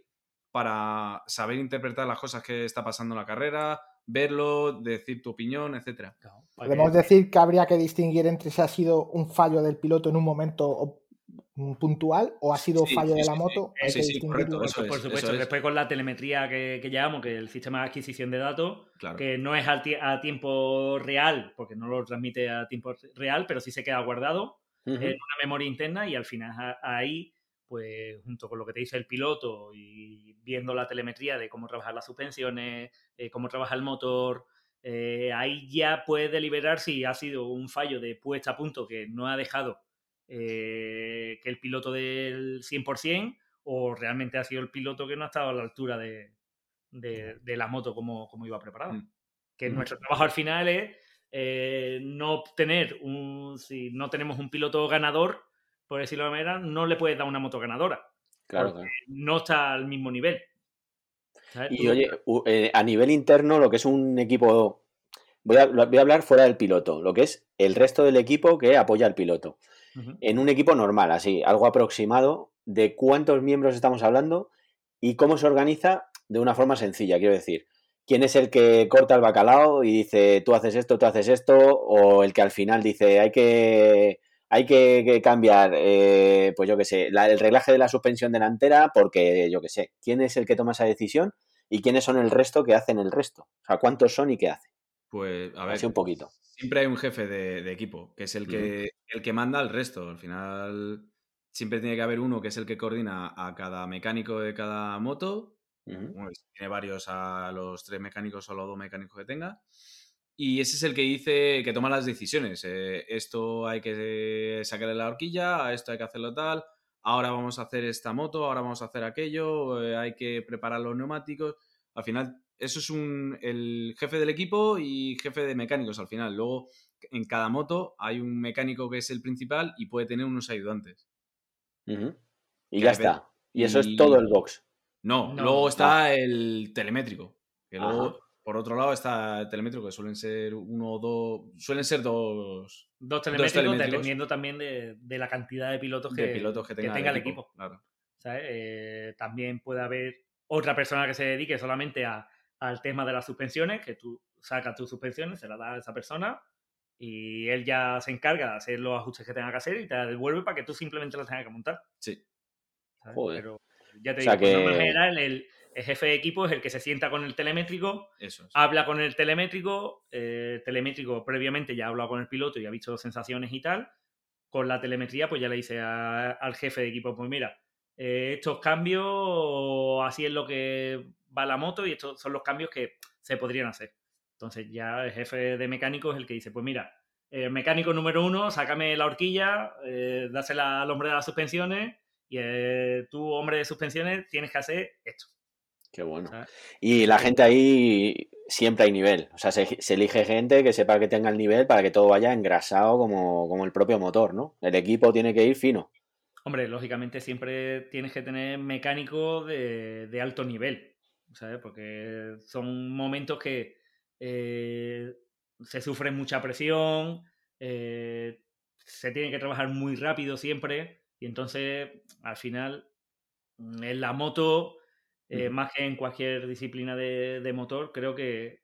para saber interpretar las cosas que está pasando en la carrera, verlo, decir tu opinión, etcétera. Podemos decir que habría que distinguir entre si ha sido un fallo del piloto en un momento o- puntual o ha sido Sí, fallo sí, de la moto. Hay Sí, que sí, distinguirlo. correcto, eso es, Por supuesto, eso es. después con la telemetría que, que llevamos, que el sistema de adquisición de datos, Claro. que no es a tiempo real, porque no lo transmite a tiempo real, pero sí se queda guardado Ujú. en una memoria interna y al final a- ahí, pues junto con lo que te dice el piloto y viendo la telemetría de cómo trabajan las suspensiones, eh, cómo trabaja el motor, eh, ahí ya puedes deliberar si ha sido un fallo de puesta a punto que no ha dejado eh, que el piloto del 100% o realmente ha sido el piloto que no ha estado a la altura de, de- de la moto como, como iba preparada. Mm. Que Mm. nuestro trabajo al final es eh, no tener un... Si no tenemos un piloto ganador, por decirlo de manera, no le puedes dar una moto ganadora. Claro. No está al mismo nivel. ¿Sabes? Y oye, eh, a nivel interno, lo que es un equipo. Voy a, voy a hablar fuera del piloto, lo que es el resto del equipo que apoya al piloto. En un equipo normal, así, algo aproximado, de cuántos miembros estamos hablando y cómo se organiza de una forma sencilla, quiero decir. ¿Quién es el que corta el bacalao y dice tú haces esto, tú haces esto? O el que al final dice hay que, hay que, que cambiar, eh, pues yo qué sé, la- el reglaje de la suspensión delantera porque yo qué sé. ¿Quién es el que toma esa decisión y quiénes son el resto que hacen el resto? O sea, ¿cuántos son y qué hacen? Pues, a ver, Así un poquito. siempre hay un jefe de, de equipo, que es el que, el que manda al resto. Al final, siempre tiene que haber uno que es el que coordina a cada mecánico de cada moto. Bueno, si tiene varios a los tres mecánicos o a los dos mecánicos que tenga. Y ese es el que dice, que toma las decisiones. Eh, esto hay que sacarle la horquilla, a esto hay que hacerlo tal, ahora vamos a hacer esta moto, ahora vamos a hacer aquello, eh, hay que preparar los neumáticos. Al final, eso es un, el jefe del equipo y jefe de mecánicos al final. Luego, en cada moto hay un mecánico que es el principal y puede tener unos ayudantes. Y Que ya está. Y eso es todo el box. No, No, luego está el telemétrico. Que Ajá. luego, por otro lado, está el telemétrico, que suelen ser uno o dos. Suelen ser dos Dos telemétricos, telemétricos. dependiendo también de, de la cantidad de pilotos que, de pilotos que tenga, el equipo. Claro. ¿sabes? Eh, también puede haber otra persona que se dedique solamente a- al tema de las suspensiones, que tú sacas tus suspensiones, se las das a esa persona y él ya se encarga de hacer los ajustes que tenga que hacer y te las devuelve para que tú simplemente las tengas que montar. Sí. Joder. Pero ya te O sea digo, que- general, el, el jefe de equipo es el que se sienta con el telemétrico, Eso es. habla con el telemétrico, eh, el telemétrico previamente ya ha hablado con el piloto y ha visto sensaciones y tal. Con la telemetría, pues ya le dice a- al jefe de equipo, pues mira, eh, estos cambios, así es lo que va la moto y estos son los cambios que se podrían hacer. Entonces ya el jefe de mecánico es el que dice, pues mira, eh, mecánico número uno, sácame la horquilla, eh, dásela al hombre de las suspensiones y eh, tú, hombre de suspensiones, tienes que hacer esto. Qué bueno. ¿sabes? Y la gente ahí siempre hay nivel. O sea, se, se elige gente que sepa que tenga el nivel para que todo vaya engrasado como, como el propio motor, ¿no? El equipo tiene que ir fino. Hombre, lógicamente siempre tienes que tener mecánico de, de alto nivel, ¿sabes? Porque son momentos que eh, se sufre mucha presión, eh, se tiene que trabajar muy rápido siempre y entonces al final en la moto, eh, más que en cualquier disciplina de, de motor, creo que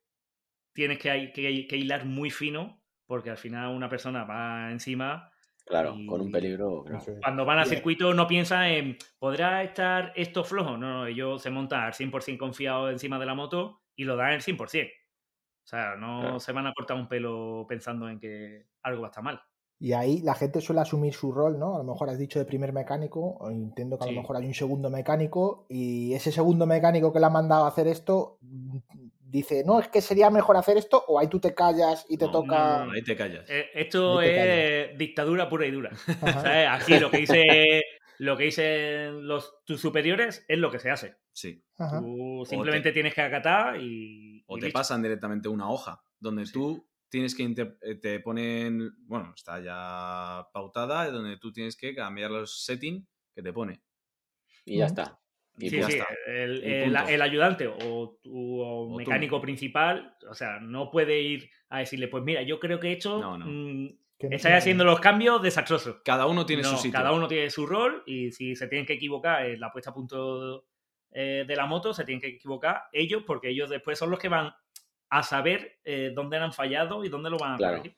tienes que, hay- que- que hilar muy fino porque al final una persona va encima Claro, Y- con un peligro. claro. Cuando van al Bien. circuito no piensan en, ¿podrá estar esto flojo? No, no, ellos se montan al 100% confiados encima de la moto y lo dan el 100%. O sea, no Claro. se van a cortar un pelo pensando en que algo va a estar mal. Y ahí la gente suele asumir su rol, ¿no? A lo mejor has dicho de primer mecánico, o entiendo que a Sí. lo mejor hay un segundo mecánico, y ese segundo mecánico que le ha mandado a hacer esto dice, no, es que sería mejor hacer esto, o ahí tú te callas y te No, toca. no, no. Ahí te callas. Eh, esto es dictadura pura y dura. Aquí lo que dice lo que dicen los, tus superiores es lo que se hace. Sí. Ajá. Tú simplemente tienes que acatar y. O y te listo. pasan directamente una hoja donde Sí. tú tienes que inter- eh, te ponen, bueno, está ya pautada, donde tú tienes que cambiar los settings que te pone. Y ya está. Y sí, sí, el, ayudante o tu o mecánico principal, o sea, no puede ir a decirle, pues mira, yo creo que esto No, no. mm, estáis haciendo los cambios desastrosos. Cada uno tiene No, su sitio. Cada uno tiene su rol y si se tienen que equivocar en la puesta a punto eh, de la moto, se tienen que equivocar ellos porque ellos después son los que van a saber eh, dónde han fallado y dónde lo van a Claro. corregir.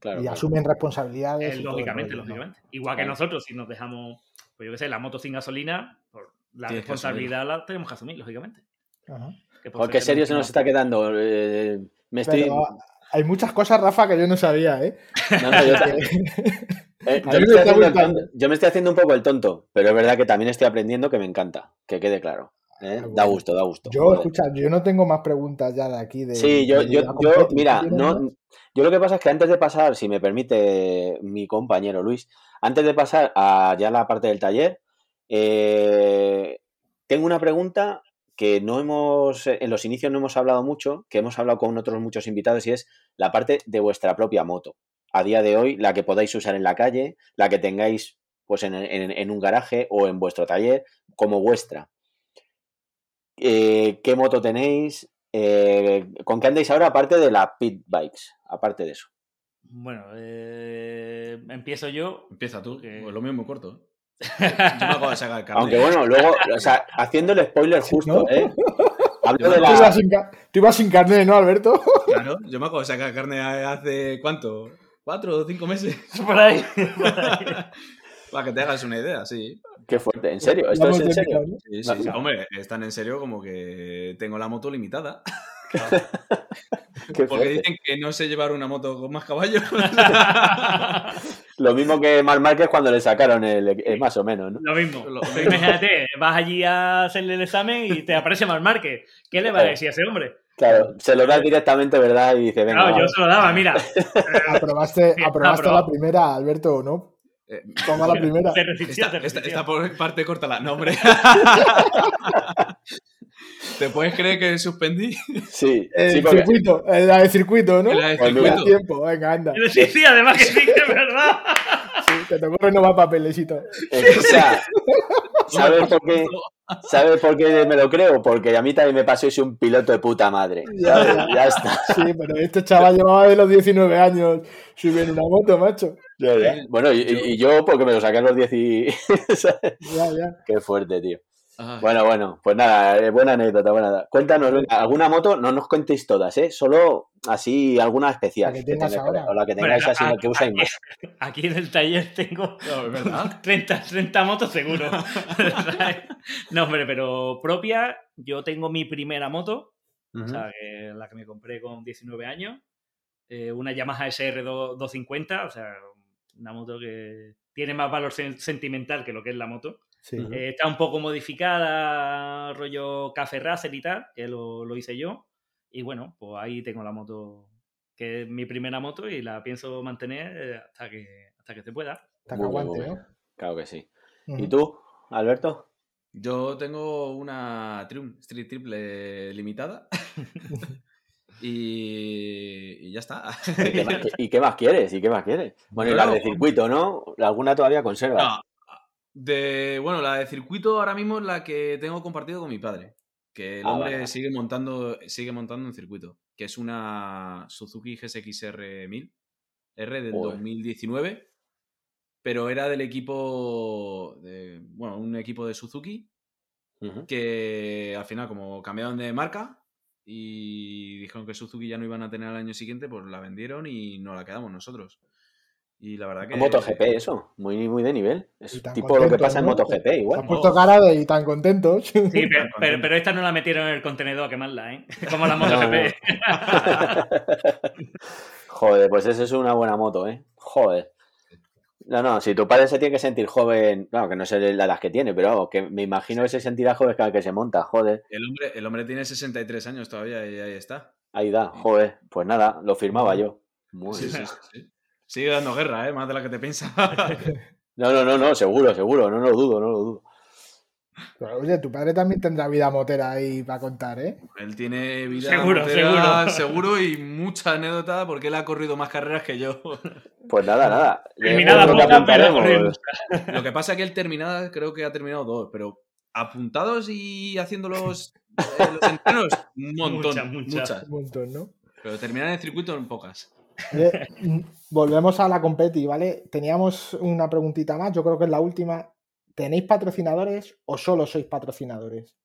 Claro, y claro. asumen responsabilidades. Eh, y lógicamente, rollo, ¿no? lógicamente. Igual que Claro. nosotros, si nos dejamos, pues yo qué sé, la moto sin gasolina, por la Tienes responsabilidad la tenemos que asumir, lógicamente. Ajá. Que qué serio se no- nos está quedando. eh, me estoy. Pero hay muchas cosas, Rafa, que yo no sabía, ¿eh? No, no, yo, Eh, me me estoy haciendo el gustando. tonto- yo me estoy haciendo un poco el tonto, pero es verdad que también estoy aprendiendo que me encanta, que quede claro. ¿eh? Ah. Da gusto, da gusto. Yo, joder. escucha, yo no tengo más preguntas ya de aquí. De, Sí, yo, de yo, yo, mira, ¿Tienes no, yo lo que pasa es que antes de pasar, si me permite mi compañero Luis, antes de pasar a ya la parte del taller, eh, tengo una pregunta que no hemos, en los inicios no hemos hablado mucho, que hemos hablado con otros muchos invitados y es la parte de vuestra propia moto. A día de hoy, la que podáis usar en la calle, la que tengáis pues en, en- en un garaje o en vuestro taller, como vuestra. Eh, ¿Qué moto tenéis? Eh, ¿Con qué andáis ahora aparte de las pit bikes? Aparte de eso. Bueno, eh, empiezo yo. Empieza tú, Que- pues lo mío es muy corto. Yo me acabo de sacar el carnet. Aunque bueno, luego, o sea, haciendo el spoiler justo, ¿no? ¿eh? Hablo de Tú la. ibas, sin, ca- tú ibas sin carnet, ¿no, Alberto? Claro, yo me acabo de sacar carne hace ¿cuánto? ¿Cuatro o cinco meses? Por ahí. por ahí. Para que te hagas una idea, sí. Qué fuerte, ¿en serio? ¿Esto es en serio? Sí, sí, sí. Hombre, están en serio como que tengo la moto limitada. Qué Porque fuerte. dicen que no sé llevar una moto con más caballos. Lo mismo que Mar Márquez cuando le sacaron el, el más o menos, ¿no? Lo mismo. Pero mismo. Imagínate, vas allí a hacerle el examen y te aparece Mar Márquez. ¿Qué le va a decir a ese hombre? Claro, se lo da directamente, ¿verdad? Y dice, venga, Claro, yo se lo daba, mira. Aprobaste, Sí, aprobaste la primera, Alberto, ¿no? Eh, Toma la primera. Esta, esta, resistió. esta por parte córtala. No, hombre. ¿Te puedes creer que suspendí Sí, El sí, porque... circuito, eh, la de circuito, ¿no? la de circuito? tiempo, venga, anda. Sí, sí, además que sí, que es verdad. Sí, te tocó renovar papelecito. o sea, ¿sabes por qué? ¿Sabes por qué me lo creo? Porque a mí también me pasó y soy un piloto de puta madre. Ya, ¿sabes? ya. Ya está. Sí, pero este chaval llevaba de los 19 años subiendo una moto, macho. Ya, ya. Bueno, y, yo porque me lo saqué a los 10 y... ¿sabes? Ya, ya. Qué fuerte, tío. Ay, Bueno, bueno, pues nada, eh, buena anécdota, buena anécdota. Cuéntanos, venga, alguna moto, no nos contéis todas, ¿eh? Solo así alguna especial. La que tengas ahora. O la que tengáis Bueno, así, a- la que usáis aquí- más. Aquí en el taller tengo no, es verdad. 30, 30 motos seguro. no, hombre, pero propia, yo tengo mi primera moto, o sea, que la que me compré con 19 años, eh, una Yamaha SR 250, o sea, una moto que tiene más valor sen- sentimental que lo que es la moto. Sí. Eh, está un poco modificada, rollo Café Racer y tal, que lo, lo hice yo. Y bueno, pues ahí tengo la moto, que es mi primera moto y la pienso mantener eh, hasta que, hasta que se pueda. Hasta que aguante, ¿no? Claro que sí. ¿Y tú, Alberto? Yo tengo una Triumph Street Triple limitada. y, y ya está. ¿Y qué, más, y qué más quieres? ¿Y qué más quieres? Bueno, y la de Claro. circuito, ¿no? ¿Alguna todavía conserva? No, de, bueno, la de circuito ahora mismo es la que tengo compartido con mi padre. Que el Ah, hombre vale, sigue montando sigue montando en circuito. Que es una Suzuki GSX-R 1000 R del Joder. 2019. Pero era del equipo. De, bueno, un equipo de Suzuki. Que al final, como cambiaron de marca. Y dijeron que Suzuki ya no iban a tener al año siguiente, pues la vendieron y nos la quedamos nosotros. Y la verdad que. MotoGP, eso. Muy, muy de nivel. Es tipo lo que pasa en ¿no? MotoGP, Se igual. han puesto cara de y tan contentos. Sí, pero, pero, pero esta no la metieron en el contenedor a quemarla, ¿eh? Como la No, MotoGP. Joder, pues esa es una buena moto, ¿eh? Joder. No, no, si tu padre se tiene que sentir joven, claro, que no sé la edad que tiene, pero vamos, que me imagino que se sentirá joven cada que se monta, joder. El hombre, el hombre tiene 63 años todavía y ahí está. Ahí da, joder. Pues nada, lo firmaba yo. Muy Sí, bien. sí, sí, sí. Sigue dando guerra, ¿eh? Más de la que te piensas. No, no, no, no, seguro, seguro, no lo dudo, no lo dudo. Pero, oye, tu padre también tendrá vida motera ahí para contar, ¿eh? él tiene vida Seguro, motera, seguro. seguro y mucha anécdota porque él ha corrido más carreras que yo. Pues nada, nada. Terminada corriendo. Lo que pasa es que él terminada, creo que ha terminado dos, pero apuntados y haciendo los, eh, los entrenos, un montón. Muchas, muchas. muchas. Un montón, ¿no? Pero terminar en el circuito en pocas. Oye, mm, volvemos a la competi, ¿vale? Teníamos una preguntita más, yo creo que es la última. ¿Tenéis patrocinadores o solo sois patrocinadores?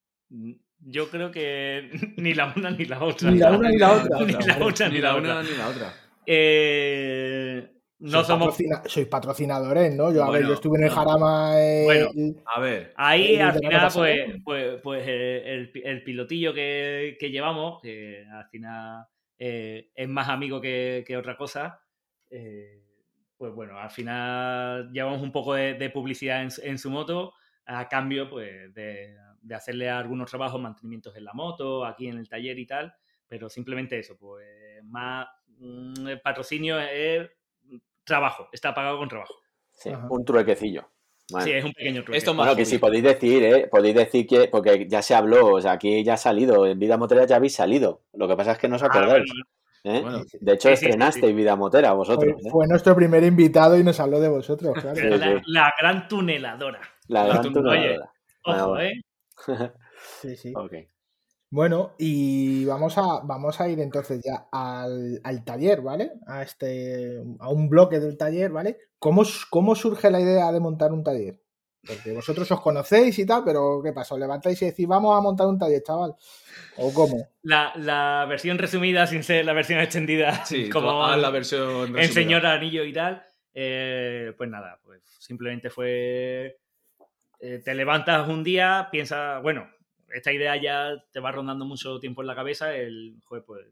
Yo creo que ni la una ni la otra. Ni la una ni la otra. Ni la otra Ni la una ni la otra. Eh, no Sois somos. patrocina- Sois patrocinadores, ¿no? Yo, a ver, yo estuve en el no. Jarama. eh, Bueno. y- A ver, Ahí el al final, pasado. pues, pues, pues eh, el, el pilotillo que, que llevamos, que al final eh, es más amigo que, que otra cosa, eh, pues bueno, al final llevamos un poco de, de publicidad en, en, su moto a cambio pues de, de, hacerle algunos trabajos, mantenimientos en la moto, aquí en el taller y tal, pero simplemente eso, pues más mm, el patrocinio es trabajo, está pagado con trabajo. Sí, un truequecillo. Bueno. Sí, es un pequeño trueque. Esto bueno, que si podéis decir, ¿eh? Podéis decir que, porque ya se habló, o sea, aquí ya ha salido, en Vida Motera ya habéis salido. Lo que pasa es que no os acordáis. Ah, bueno. ¿Eh? Bueno, de hecho, sí, estrenasteis sí, Vida Motera vosotros. Fue, ¿eh? fue, nuestro primer invitado y nos habló de vosotros, claro. la, la, gran tuneladora. La gran tuneladora. Oye, ojo, ¿eh? sí, sí. Okay. Bueno, y vamos a, vamos a ir entonces ya al, al, taller, ¿vale? A este. a un bloque del taller, ¿vale? ¿Cómo, ¿Cómo surge la idea de montar un taller? Porque vosotros os conocéis y tal, pero ¿qué pasa? ¿Os levantáis y decís, vamos a montar un taller, chaval? ¿O cómo? La, la versión resumida, sin ser la versión extendida, sí, como la versión en Señor Anillo y tal, eh, pues nada, pues simplemente fue. Eh, te levantas un día, piensas, bueno, esta idea ya te va rondando mucho tiempo en la cabeza, el, joder, pues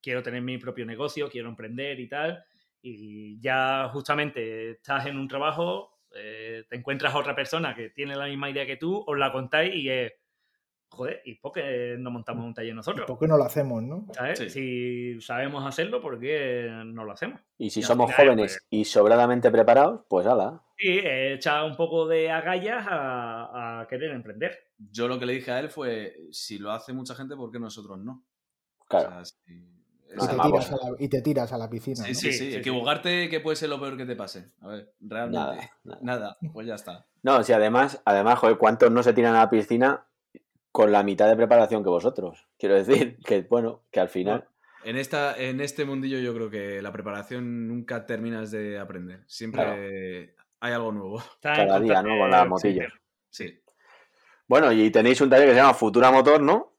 quiero tener mi propio negocio, quiero emprender y tal, y ya justamente estás en un trabajo, eh, te encuentras a otra persona que tiene la misma idea que tú, os la contáis y es, joder, ¿y por qué no montamos un taller nosotros? ¿Por qué no lo hacemos, no? ¿Sabes? Sí. Si sabemos hacerlo, ¿por qué no lo hacemos? Y si y somos final, jóvenes pues, y sobradamente preparados, pues ala. Sí, echa un poco de agallas a, a, querer emprender. Yo lo que le dije a él fue, si lo hace mucha gente, ¿por qué nosotros no? Claro. O sea, si... Y te, tiras a la, y te tiras a la piscina. Sí, ¿no? sí, sí, sí, Equivocarte, que puede ser lo peor que te pase. A ver, realmente. Nada, nada. nada pues ya está. No, si además, además, joder, ¿cuántos no se tiran a la piscina con la mitad de preparación que vosotros? Quiero decir que, bueno, que al final. Bueno, en, esta, en este mundillo yo creo que la preparación nunca terminas de aprender. Siempre claro. Hay algo nuevo. Cada día, ¿no? Con la motilla. Sí. Bueno, y tenéis un taller que se llama Futura Motor, ¿no?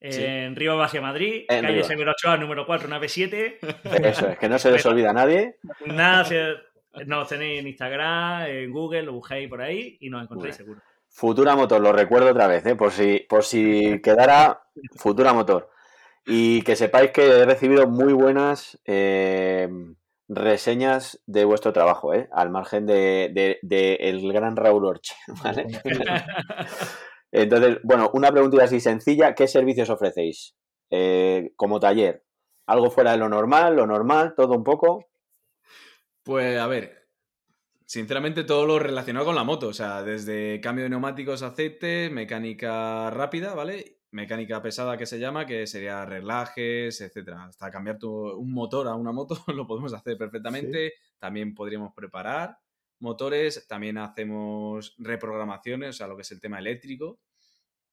En sí. Río Baja Madrid, En calle. Severo Ochoa, número 4, nave 7. Eso es, que no se les olvida a nadie. Nada, se- nos tenéis en Instagram, en Google, lo buscáis por ahí y nos encontráis seguro. Futura Motor, lo recuerdo otra vez, ¿eh? por, si, por si quedara Futura Motor. Y que sepáis que he recibido muy buenas eh, reseñas de vuestro trabajo, ¿eh? al margen de, de, de el gran Raúl Orche. ¿vale? Entonces, bueno, una preguntita así sencilla, ¿qué servicios ofrecéis eh, como taller? ¿Algo fuera de lo normal, lo normal, todo un poco? Pues a ver, sinceramente todo lo relacionado con la moto, o sea, desde cambio de neumáticos, aceite, mecánica rápida, ¿vale? Mecánica pesada que se llama, que sería reglajes, etcétera. Hasta cambiar tu, un motor a una moto lo podemos hacer perfectamente. Sí. También podríamos preparar motores, también hacemos reprogramaciones, o sea, lo que es el tema eléctrico.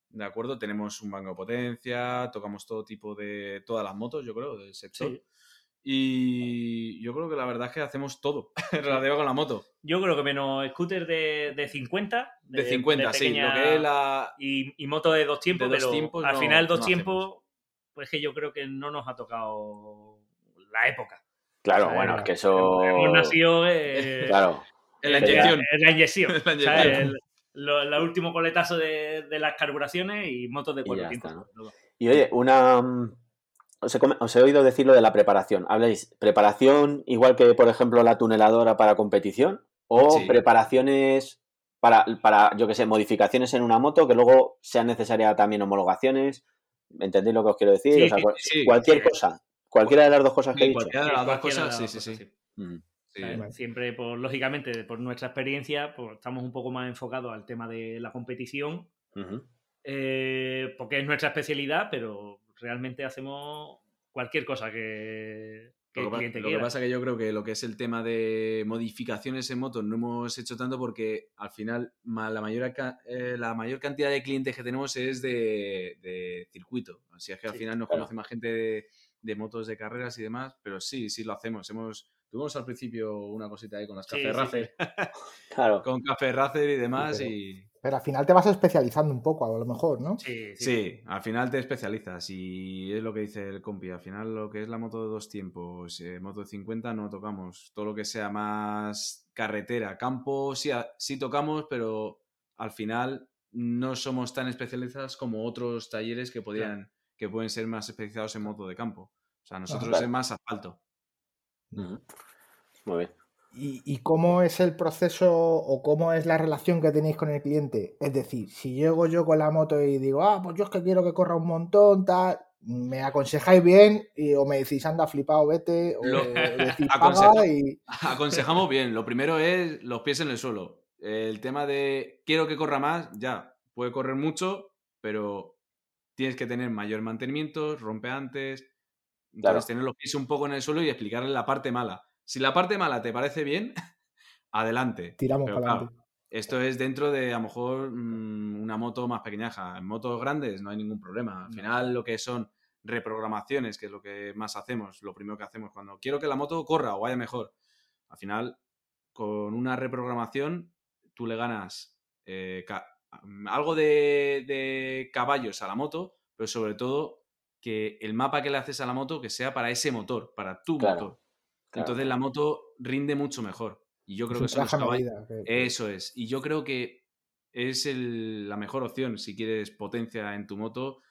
¿De acuerdo? Tenemos un banco de potencia, tocamos todo tipo de. todas las motos, yo creo, del sector. Sí. Y yo creo que la verdad es que hacemos todo relacionado con la moto. Yo creo que menos scooter de, de 50. De, de 50, de sí. Lo que es la... y, y, moto de dos tiempos, de dos pero tiempos al no, final dos no tiempos, hacemos. pues que yo creo que no nos ha tocado la época. Claro, O sea, bueno, es que eso. Hemos nacido. eh, Claro. En la inyección. En la inyección. La inyección. ¿sabes? El, lo, el último coletazo de, de, las carburaciones y motos de cuatro tiempos. Y oye, una. Os he, come- os he oído decir lo de la preparación. ¿Habláis preparación igual que, por ejemplo, la tuneladora para competición? ¿O Sí. preparaciones para, para, yo que sé, modificaciones en una moto que luego sean necesarias también homologaciones? ¿Entendéis lo que os quiero decir? Sí, O sea, sí, cual- sí, cualquier sí. cosa. Cualquiera de las dos cosas que he dicho. cualquiera de las dos cosas, sí, sí. Mm. Sí. Siempre, por, lógicamente, por nuestra experiencia, pues estamos un poco más enfocados al tema de la competición, eh, porque es nuestra especialidad, pero realmente hacemos cualquier cosa que, que Lo el que, cliente lo que pasa que yo creo que lo que es el tema de modificaciones en motos no hemos hecho tanto porque al final la mayor, eh, la mayor cantidad de clientes que tenemos es de, de circuito. Así es que al Sí, final nos claro. conoce más gente de, de motos de carreras y demás, pero sí, sí lo hacemos. Hemos, tuvimos al principio una cosita ahí con las Sí, Café sí, Racer, Claro. con Café Racer y demás y... Pero al final te vas especializando un poco, a lo mejor, ¿no? Sí, sí. Sí, al final te especializas y es lo que dice el compi. Al final lo que es la moto de dos tiempos, eh, moto de 50 no tocamos. Todo lo que sea más carretera, campo, sí, a- sí tocamos, pero al final no somos tan especializados como otros talleres que podrían, que pueden ser más especializados en moto de campo. O sea, nosotros claro. es más asfalto. Muy bien. ¿Y, y cómo es el proceso o cómo es la relación que tenéis con el cliente? Es decir, si llego yo con la moto y digo, ah, pues yo es que quiero que corra un montón, tal, ¿me aconsejáis bien? Y, o me decís, anda, flipado, vete, o Lo- decís, Aconseja- y... Aconsejamos bien. Lo primero es los pies en el suelo. El tema de quiero que corra más, ya, puede correr mucho, pero tienes que tener mayor mantenimiento, rompe antes. Claro. tener los pies un poco en el suelo y explicarle la parte mala. Si la parte mala te parece bien, adelante. Tiramos Pero para claro, adelante. esto es dentro de a lo mejor mm, una moto más pequeñaja. En motos grandes no hay ningún problema. Al final lo que son reprogramaciones, que es lo que más hacemos, lo primero que hacemos cuando quiero que la moto corra o vaya mejor. Al final, con una reprogramación, tú le ganas eh, mm, algo de, de caballos a la moto, pero sobre todo que el mapa que le haces a la moto que sea para ese motor, para tu Claro, motor. Claro. Entonces la moto rinde mucho mejor. Y yo creo que son los traje a caballos. medida, que- Eso es. Y yo creo que es el- la mejor opción si quieres potencia en tu moto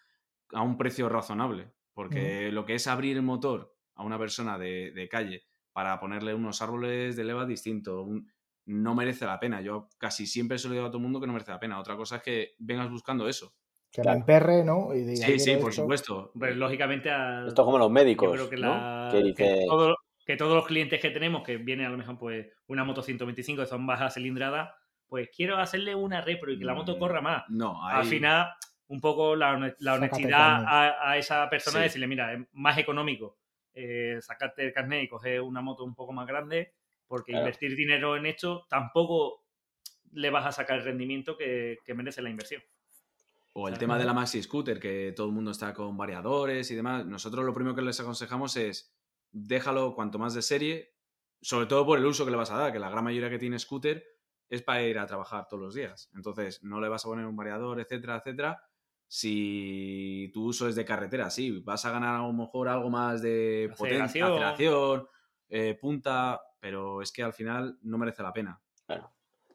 a un precio razonable. Porque lo que es abrir el motor a una persona de, de calle para ponerle unos árboles de leva distinto, un- no merece la pena. Yo casi siempre se lo digo a todo el mundo que no merece la pena. Otra cosa es que vengas buscando eso. que la emperre, ¿no? Y diga, Sí, sí, "Quiero por esto". supuesto. Pues lógicamente a- Esto es como los médicos, yo creo que, ¿no? la- Que que dice, todo- que todos los clientes que tenemos, que vienen a lo mejor pues una moto 125 que son bajas cilindradas, pues quiero hacerle una repro y que la moto Mm, corra más. No, Al final, un poco la, la honestidad a, a esa persona Sí. decirle, mira, es más económico eh, sacarte el carnet y coger una moto un poco más grande, porque Claro. invertir dinero en esto tampoco le vas a sacar el rendimiento que, que merece la inversión. O el tema de la maxi scooter, que todo el mundo está con variadores y demás. Nosotros lo primero que les aconsejamos es déjalo cuanto más de serie, sobre todo por el uso que le vas a dar, que la gran mayoría que tiene scooter es para ir a trabajar todos los días. Entonces, no le vas a poner un variador, etcétera, etcétera. Si tu uso es de carretera, sí, vas a ganar a lo mejor algo más de potencia, Aceleración. aceleración, eh, punta, pero es que al final no merece la pena. claro,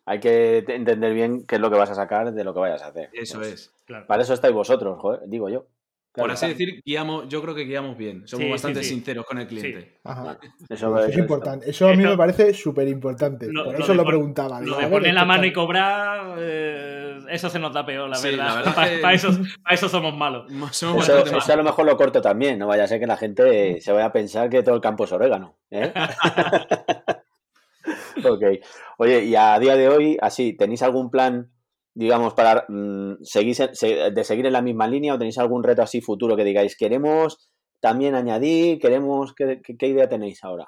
hay que te- entender bien qué es lo que vas a sacar de lo que vayas a hacer. Eso Pues, es. Claro. Para eso estáis vosotros, joder, digo yo. Por así decir, guiamos, yo creo que guiamos bien. Somos Sí, bastante sí. sinceros con el cliente. Ajá. Eso, Eso es importante. Eso a mí Esto- me parece súper importante. Por lo eso lo preguntaba. Lo de poner la mano y cobrar, eh, eso se nos da peor, la Sí, verdad. la verdad Para eso, pa' eso somos malos. Somos Eso, bastante eso a lo mejor lo corto también, no vaya a ser que la gente se vaya a pensar que todo el campo es orégano. ¿eh? ok. Oye, y a día de hoy, así, ¿tenéis algún plan, digamos, para mm, seguir, se- de seguir en la misma línea o tenéis algún reto así futuro que digáis, queremos también añadir, queremos, ¿qué, qué- qué idea tenéis ahora?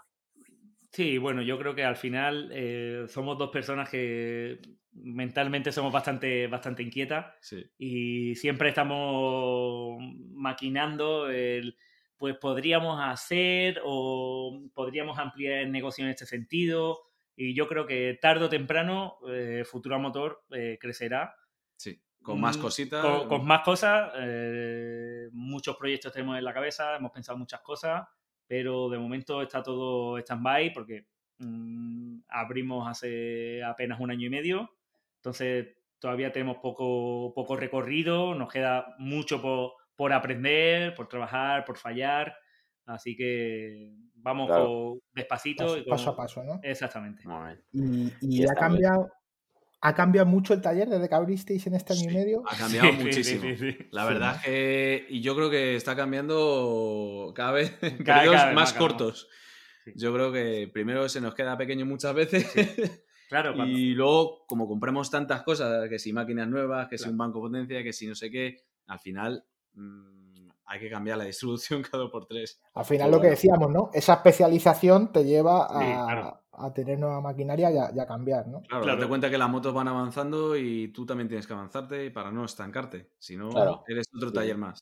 Sí, bueno, yo creo que al final eh, somos dos personas que mentalmente somos bastante, bastante inquietas Sí. y siempre estamos maquinando el, pues podríamos hacer o podríamos ampliar el negocio en este sentido y yo creo que tarde o temprano eh, Futura Motor eh, crecerá Sí. Con más Mm, cositas. con, con más cosas, eh, muchos proyectos tenemos en la cabeza, hemos pensado muchas cosas, pero de momento está todo stand-by porque mm, abrimos hace apenas un año y medio, entonces todavía tenemos poco, poco recorrido, nos queda mucho por, por aprender, por trabajar, por fallar, así que vamos Claro. despacito. Paso, y con- paso a paso, ¿no? Exactamente. Y, y Y ha bien. cambiado. ¿Ha cambiado mucho el taller desde que abristeis en este año y Sí, medio? Ha cambiado Sí, muchísimo. sí, sí. La verdad es que. Y yo creo que está cambiando cada vez en Cada- periodos cada vez más más, cortos. Sí. Yo creo que primero se nos queda pequeño muchas veces. Claro, cuando- y luego, como compramos tantas cosas, que si máquinas nuevas, que si Claro. un banco potencia, que si no sé qué, al final mm, hay que cambiar la distribución cada dos por tres. Al final lo que decíamos, ¿no? Esa especialización te lleva a, Sí, claro. a tener nueva maquinaria y a, y a cambiar, ¿no? Claro, Claro. date cuenta que las motos van avanzando y tú también tienes que avanzarte para no estancarte. Si no, Claro. eres otro Sí. taller más.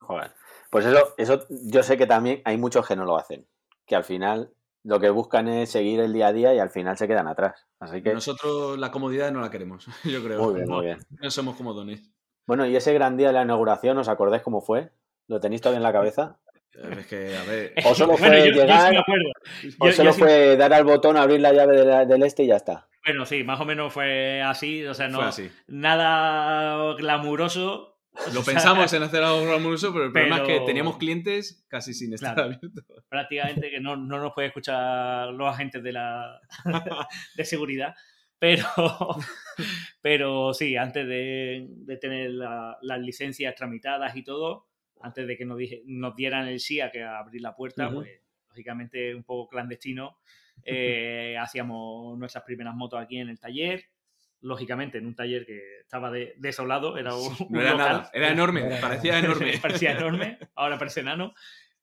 Joder. Pues eso, eso yo sé que también hay muchos que no lo hacen. Que al final lo que buscan es seguir el día a día y al final se quedan atrás. Así que. Nosotros la comodidad no la queremos, yo creo. Muy bien, no, muy bien. no somos comodones. Bueno, y ese gran día de la inauguración, ¿os acordáis cómo fue? ¿Lo tenéis todavía en la cabeza? Eh, Es que, a ver, O solo Bueno, fue yo- yo sí llegar, o Yo- solo yo sí- fue dar al botón, abrir la llave de la- del este y ya está. Bueno, sí, más o menos fue así, o sea, no, así. nada glamuroso, Lo pensamos en hacer algo glamuroso, pero el problema es que teníamos clientes casi sin estar Claro. abiertos. prácticamente que no, no nos puede escuchar los agentes de la de seguridad. Pero, pero sí, antes de, de tener la- las licencias tramitadas y todo, antes de que nos, dije- nos dieran el sí a que a abrir la puerta, pues lógicamente un poco clandestino, eh, hacíamos nuestras primeras motos aquí en el taller. Lógicamente, en un taller que estaba de- desolado, era un, No un era local. nada, era enorme, Era- parecía enorme. parecía enorme, ahora parece enano.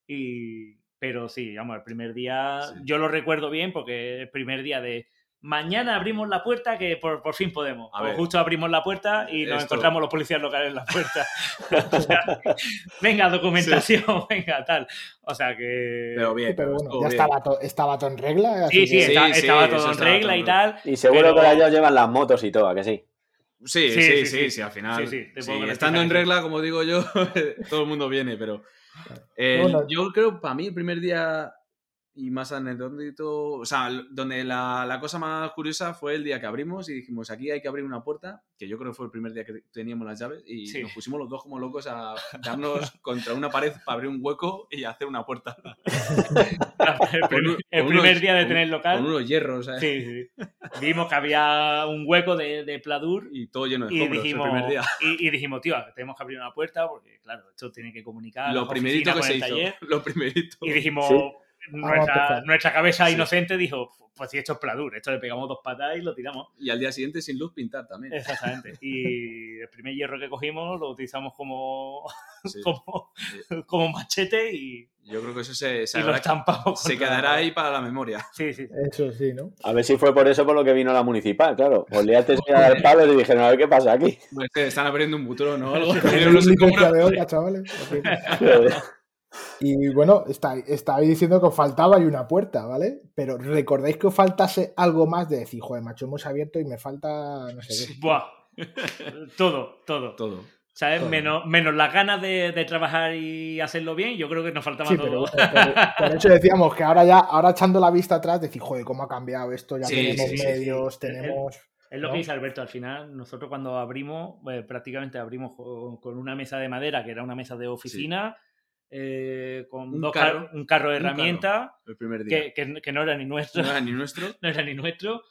Y, pero sí, vamos, el primer día, Sí. yo lo recuerdo bien porque el primer día de mañana abrimos la puerta que por, por fin podemos. A Pues ver. justo abrimos la puerta y nos Esto- encontramos los policías locales en la puerta. O sea, venga, documentación, venga, tal. O sea que... Pero bien, pero bueno, ya bien. estaba, to- estaba todo en regla. así Sí, sí, que- Sí, está- sí, estaba todo en regla todo y tal. Y seguro Pero- que ahora ellos llevan las motos y todo, ¿a que sí? Sí, Sí, sí, sí, sí, sí. sí, al final. Sí, sí, te puedo sí, garantizar estando en regla, como digo yo, todo el mundo viene, pero. el- Bueno. yo creo, para mí, el primer día y más anecdótico, o sea, donde la, la cosa más curiosa fue el día que abrimos y dijimos, aquí hay que abrir una puerta, que yo creo que fue el primer día que teníamos las llaves, y Sí. nos pusimos los dos como locos a darnos contra una pared para abrir un hueco y hacer una puerta. el, Con primer- un- el con primer unos- día de con- tener local. Con unos hierros, ¿sabes? Sí, sí. Vimos que había un hueco de, de pladur Y todo lleno de y dijimos, el primer día. y, y dijimos, tío, tenemos que abrir una puerta porque, claro, esto tiene que comunicar. Lo primerito que se hizo. taller. Lo primerito. Y dijimos, Sí. Vamos a nuestra, empezar. nuestra cabeza Sí. inocente dijo, pues si esto es pladur, esto le pegamos dos patas y lo tiramos. Y al día siguiente sin luz pintar también. Exactamente. Y el primer hierro que cogimos lo utilizamos como, Sí. como, como machete y, Yo creo que eso se, se, habrá- estampamos. se quedará ahí para la memoria. Sí, sí. Eso sí, ¿no? A ver si fue por eso por lo que vino la municipal, claro. Os liasteis a dar palos y dijeron, a ver qué pasa aquí. Pues, están abriendo un butrón o algo. Chavales. Y bueno, está- estabais diciendo que os faltaba y una puerta, ¿vale? Pero recordáis que os faltase algo más de decir, joder, macho, hemos abierto y me falta no sé qué. Buah. Todo, todo. Todo. ¿Sabes? Todo. Menos, menos las ganas de, de trabajar y hacerlo bien, yo creo que nos faltaba Sí, todo. pero por, eso decíamos que ahora ya, ahora echando la vista atrás, decir, joder, cómo ha cambiado esto, ya Sí, tenemos sí, medios, sí. tenemos. Es lo ¿no? que dice Alberto, al final, nosotros cuando abrimos, eh, prácticamente abrimos con, con una mesa de madera, que era una mesa de oficina, eh, con Un dos carro. car- un carro de Un carro. herramientas, El primer día. que, que- que no era ni nuestro, No era ni nuestro. no era ni nuestro,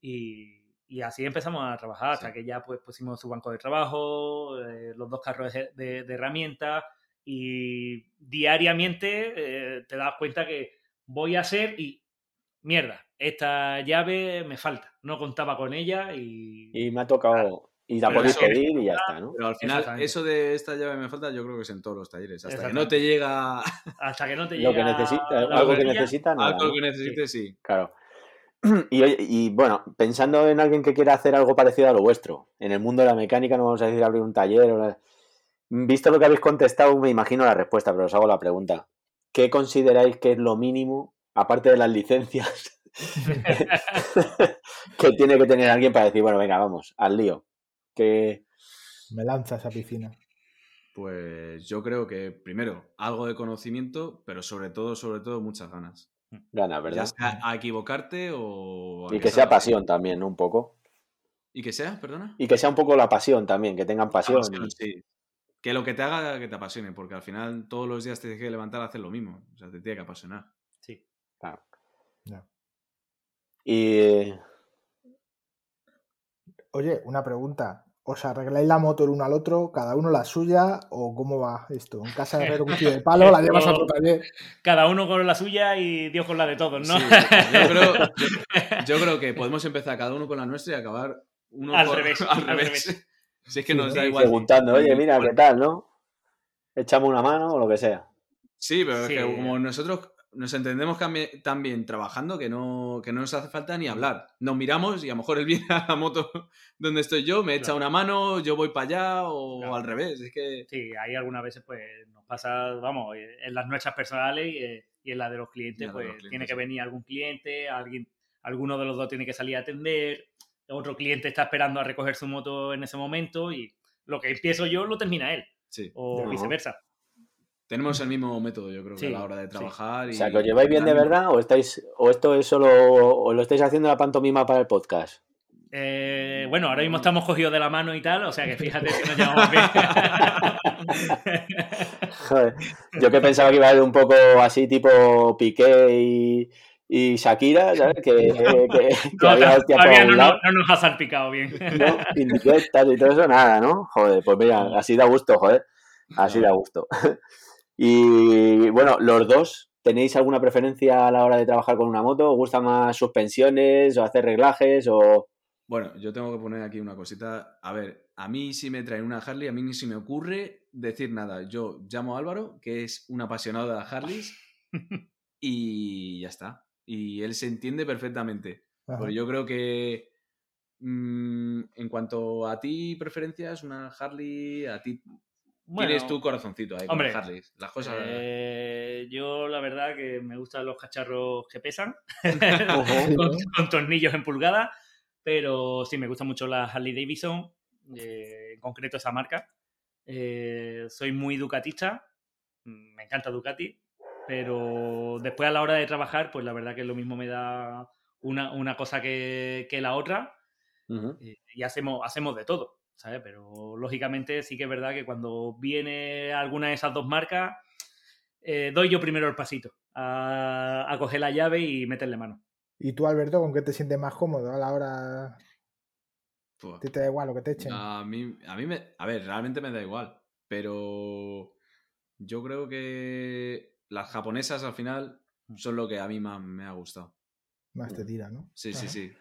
y, y así empezamos a trabajar, hasta Sí. que ya pues pusimos su banco de trabajo, eh, los dos carros de, de- de herramientas, y diariamente eh, te das cuenta que voy a hacer y mierda, esta llave me falta, no contaba con ella y... Y me ha tocado. Y la eso- pedir y ya está, ¿no? Pero al final, eso de esta llave me falta, yo creo que es en todos los talleres. Hasta que no te llega Hasta que no te Lo que llega necesita, algo que batería, necesita, nada, algo que necesites, sí. Claro. Y, bueno, pensando en alguien que quiera hacer algo parecido a lo vuestro, en el mundo de la mecánica, no vamos a decir abrir un taller. o la- Visto lo que habéis contestado, me imagino la respuesta, pero os hago la pregunta. ¿Qué consideráis que es lo mínimo, aparte de las licencias, que tiene que tener alguien para decir, bueno, venga, vamos, al lío? Que Me lanza esa piscina. Pues yo creo que primero algo de conocimiento, pero sobre todo, sobre todo, muchas ganas. gana, Ya ¿verdad? sea a equivocarte o. a Y que sea pasión también, ¿no? Un poco. ¿Y que sea, perdona? Y que sea un poco la pasión también, que tengan pasión. Pasión, sí. Que lo que te haga que te apasione, porque al final todos los días te tienes que levantar a hacer lo mismo. O sea, te tiene que apasionar. Sí. Claro. Ya. Y Oye, una pregunta. ¿Os arregláis la moto el uno al otro, cada uno la suya, o cómo va esto? En casa de un cuchillo de palo, la llevas a tu taller. Cada uno con la suya y Dios con la de todos, ¿no? Sí, yo, creo, yo, yo creo que podemos empezar cada uno con la nuestra y acabar uno Al con- revés, al al revés. revés. Si es que nos sí, da igual. preguntando, oye, mira, ¿qué tal, no? Echamos una mano o lo que sea. Sí, pero Sí. es que como nosotros nos entendemos tan bien trabajando que no, que no nos hace falta ni hablar. Nos miramos y a lo mejor él viene a la moto donde estoy yo, me echa Claro. una mano, yo voy para allá o Claro. al revés. Es que Sí, ahí algunas veces pues nos pasa, vamos, eh, en las nuestras personales y, eh, y en las de los clientes, la de pues los clientes, tiene que venir algún cliente, alguien, alguno de los dos tiene que salir a atender, otro cliente está esperando a recoger su moto en ese momento y lo que empiezo yo lo termina él, sí, o viceversa. Tenemos el mismo método, yo creo, que a la hora de sí. trabajar. O sea, que os lleváis bien de verdad o estáis o esto es solo o lo estáis haciendo la pantomima para el podcast. Eh, bueno, ahora mismo estamos cogidos de la mano y tal, o sea que fíjate que nos llevamos bien. Joder, yo que pensaba que iba a ser un poco así tipo Piqué y, y Shakira, ¿sabes? Que, que, que No, había hostia por todavía un no, lado, no- no nos ha salpicado bien. ¿no? Indirectas y todo eso, nada, ¿no? Joder, pues mira, así da gusto, joder. Así da gusto. Y bueno, los dos, ¿tenéis alguna preferencia a la hora de trabajar con una moto? ¿Os gustan más suspensiones o hacer reglajes o...? Bueno, yo tengo que poner aquí una cosita. A ver, a mí si me traen una Harley, a mí ni se me ocurre decir nada. Yo llamo a Álvaro, que es un apasionado de las Harleys, y ya está. Y él se entiende perfectamente. Ajá. Porque yo creo que mm, en cuanto a ti preferencias, una Harley, a ti Bueno, tienes tu corazoncito ahí hombre, con las Harleys. Las cosas... eh, yo la verdad que me gustan los cacharros que pesan, con, tornillos en pulgada, pero sí me gusta mucho la Harley Davidson, eh, en concreto esa marca. Eh, soy muy ducatista, me encanta Ducati, pero después a la hora de trabajar, pues la verdad que lo mismo me da una, una cosa que, que la otra y hacemos, hacemos de todo, ¿sabes? Pero lógicamente sí que es verdad que cuando viene alguna de esas dos marcas, eh, doy yo primero el pasito a, a coger la llave y meterle mano. ¿Y tú, Alberto, con qué te sientes más cómodo a la hora? Pua. ¿Te, te da igual lo que te echen? A mí, a mí me. A ver, realmente me da igual. Pero yo creo que las japonesas al final son lo que a mí más me ha gustado. Más te tira, ¿no? Sí, sí, sí.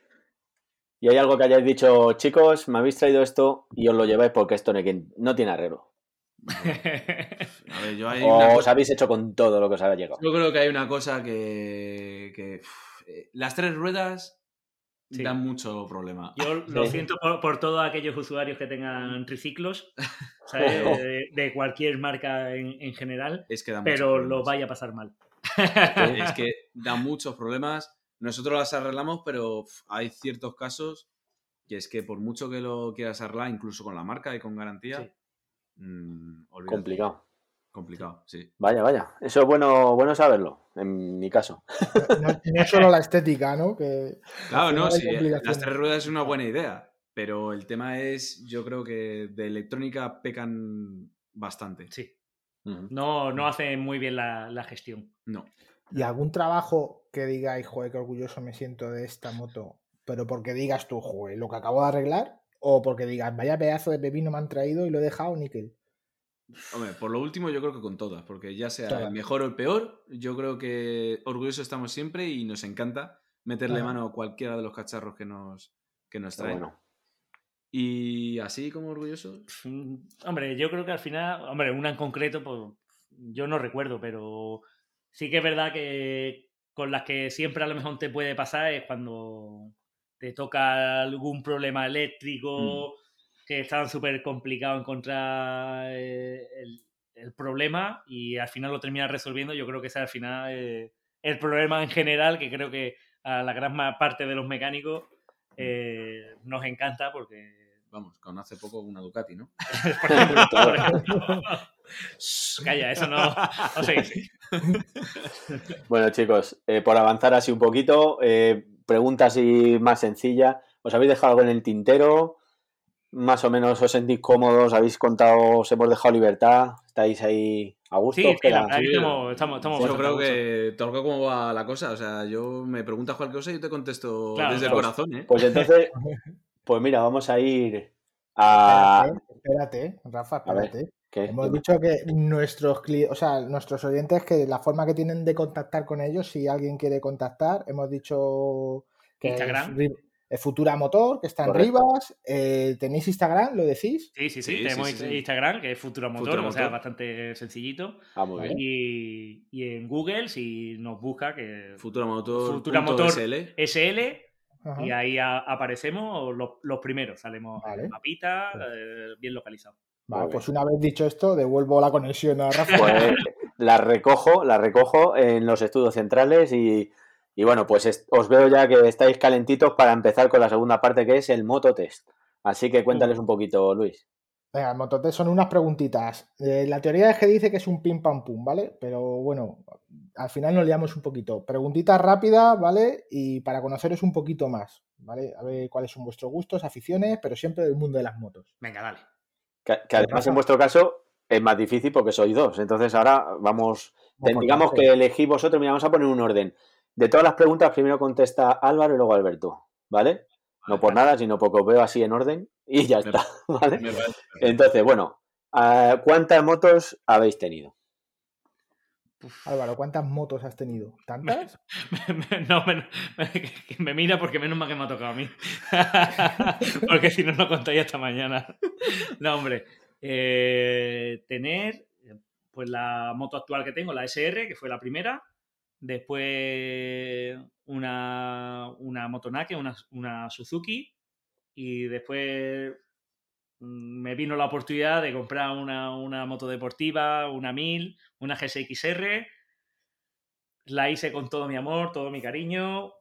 ¿Y hay algo que hayáis dicho, chicos, me habéis traído esto y os lo lleváis porque esto no tiene arreglo? A ver, yo hay O una os habéis hecho con todo lo que os ha llegado. Yo creo que hay una cosa que. eh, las tres ruedas Sí. dan mucho problema. Yo lo Sí. siento por, por todos aquellos usuarios que tengan triciclos, ¿sabes? De, de cualquier marca en, en general, Es que da muchos pero lo vaya a pasar mal. Es que da muchos problemas. Nosotros las arreglamos, pero hay ciertos casos que es que por mucho que lo quieras arreglar, incluso con la marca y con garantía, Sí. mm, olvídate. Complicado. Complicado, sí. Vaya, vaya. Eso es bueno, bueno saberlo, en mi caso. No, no es solo la estética, ¿no? Que Claro, no, sí, las complicaciones. tres ruedas es una buena idea, pero el tema es, yo creo que de electrónica pecan bastante. Sí, no, no hacen muy bien la, la gestión. No. ¿Y algún trabajo que digáis, joder, qué orgulloso me siento de esta moto? Pero porque digas tú, joder, lo que acabo de arreglar, o porque digas, vaya pedazo de pepino me han traído y lo he dejado níquel. Hombre, por lo último yo creo que con todas, porque ya sea el mejor o el peor, yo creo que orgullosos estamos siempre y nos encanta meterle mano a cualquiera de los cacharros que nos, que nos traen. bueno. Y así como orgulloso, Mm, Hombre, yo creo que al final, hombre, una en concreto, pues yo no recuerdo, pero sí que es verdad que con las que siempre a lo mejor te puede pasar es cuando te toca algún problema eléctrico, que están súper complicado encontrar eh, el, el problema y al final lo terminas resolviendo. Yo creo que ese al final el problema en general, que creo que a la gran parte de los mecánicos eh, nos encanta porque vamos, con hace poco una Ducati, ¿no? por ejemplo, por ejemplo. Shh, Calla, eso no. no sé. Bueno, chicos, eh, por avanzar así un poquito, eh, pregunta así más sencilla. ¿Os habéis dejado algo en el tintero? Más o menos os sentís cómodos, habéis contado, os hemos dejado libertad, estáis ahí a gusto. Sí, ¿Os sí, la Sí, estamos, estamos, estamos yo creo que todo cómo va la cosa. O sea, yo me preguntas cualquier cosa y yo te contesto Claro, desde claro. el corazón, ¿eh? Pues entonces, pues mira, vamos a ir a... Espérate, espérate, Rafa, ver. espérate. ¿qué? Hemos dicho que nuestros cli- o sea, nuestros oyentes, que la forma que tienen de contactar con ellos, si alguien quiere contactar, hemos dicho que Instagram. es, es Futura Motor, que está en Correcto. Rivas. eh, ¿Tenéis Instagram? ¿Lo decís? Sí, sí, sí. Tenemos sí, sí. Instagram, que es Futura Motor, Futura o sea, Motor. bastante sencillito. Ah, muy bien. Y, y en Google, si nos busca, que Futura Motor. Futura Motor. SL. SL, Ajá. y ahí a- aparecemos los, los primeros. Salimos Vale. mapita, eh, bien localizado. Vale, pues una vez dicho esto, devuelvo la conexión a Rafa. Pues la recojo, la recojo en los estudios centrales y, y bueno, pues es- os veo ya que estáis calentitos para empezar con la segunda parte que es el mototest. Así que cuéntales un poquito, Luis. Venga, el mototest son unas preguntitas. Eh, la teoría es que dice que es un pim pam pum, ¿vale? Pero bueno, al final nos liamos un poquito. Preguntitas rápidas, ¿vale? Y para conoceros un poquito más. ¿vale? A ver cuáles son vuestros gustos, aficiones, pero siempre del mundo de las motos. Venga, dale. Que, que además en vuestro caso es más difícil porque sois dos. Entonces ahora vamos, digamos que elegís vosotros, mira, vamos a poner un orden. De todas las preguntas, primero contesta Álvaro y luego Alberto, ¿vale? No por nada, sino porque os veo así en orden y ya está, ¿vale? Entonces, bueno, ah, ¿cuántas motos habéis tenido? Álvaro, ¿cuántas motos has tenido? ¿Tantas? no, me, me mira porque menos mal que me ha tocado a mí. porque si no, no contáis hasta mañana. no, hombre. eh, tener pues la moto actual que tengo, la SR, que fue la primera. Después una, una Motonake, una, una Suzuki. Y después me vino la oportunidad de comprar una, una moto deportiva, una 1000, una GSX-R. La hice con todo mi amor, todo mi cariño,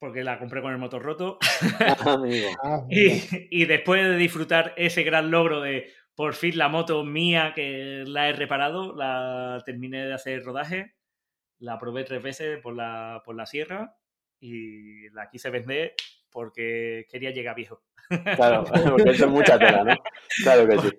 porque la compré con el motor roto. Amigo. Ah, mira. Y, y después de disfrutar ese gran logro de por fin la moto mía que la he reparado, la terminé de hacer rodaje, la probé tres veces por la, por la sierra y la quise vender porque quería llegar viejo. Claro, porque eso es mucha tela, ¿no? Claro que sí.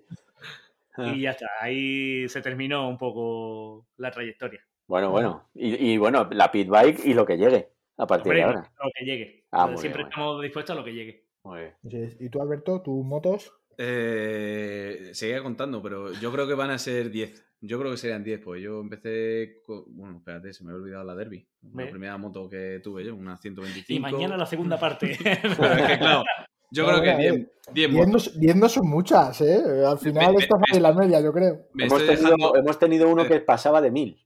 Ah. Y ya está, ahí se terminó un poco la trayectoria. Bueno, bueno. Y, y bueno, la pit bike y lo que llegue a partir Hombre, de ahora. lo que llegue. Ah, Siempre bien. estamos dispuestos a lo que llegue. Muy bien. ¿Y tú, Alberto, tus motos? Eh, seguía contando, pero yo creo que van a ser 10. Yo creo que serían 10, pues yo empecé. con- Bueno, espérate, se me ha olvidado la Derby. La primera moto que tuve yo, una 125. Y mañana la segunda parte. Pero es que, claro, yo creo que bueno, 10, 10 Diez motos. no, son muchas, ¿eh? Al final me- estás en la media, yo creo. Me Hemos tenido, dejando. hemos tenido uno que pasaba de mil.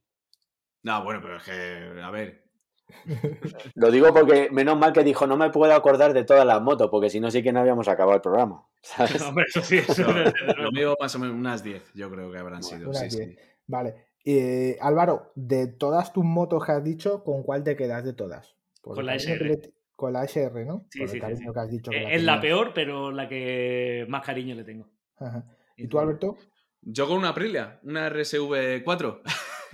No, bueno, pero es que, a ver. Lo digo porque menos mal que dijo, no me puedo acordar de todas las motos, porque si no sí que no habíamos acabado el programa. ¿sabes? Hombre, eso sí, eso no, lo mío más o menos unas 10, yo creo que habrán sido. Sí, 10. sí. Vale. Eh, Álvaro, de todas tus motos que has dicho, ¿con cuál te quedas de todas? Con la SR. le- Con la SR, ¿no? Sí, Por sí, el sí, cariño sí. que has dicho. que Eh, la Es la peor, pero la que más cariño le tengo. Ajá. ¿Y tú, Alberto? Yo con una Aprilia, una RSV4,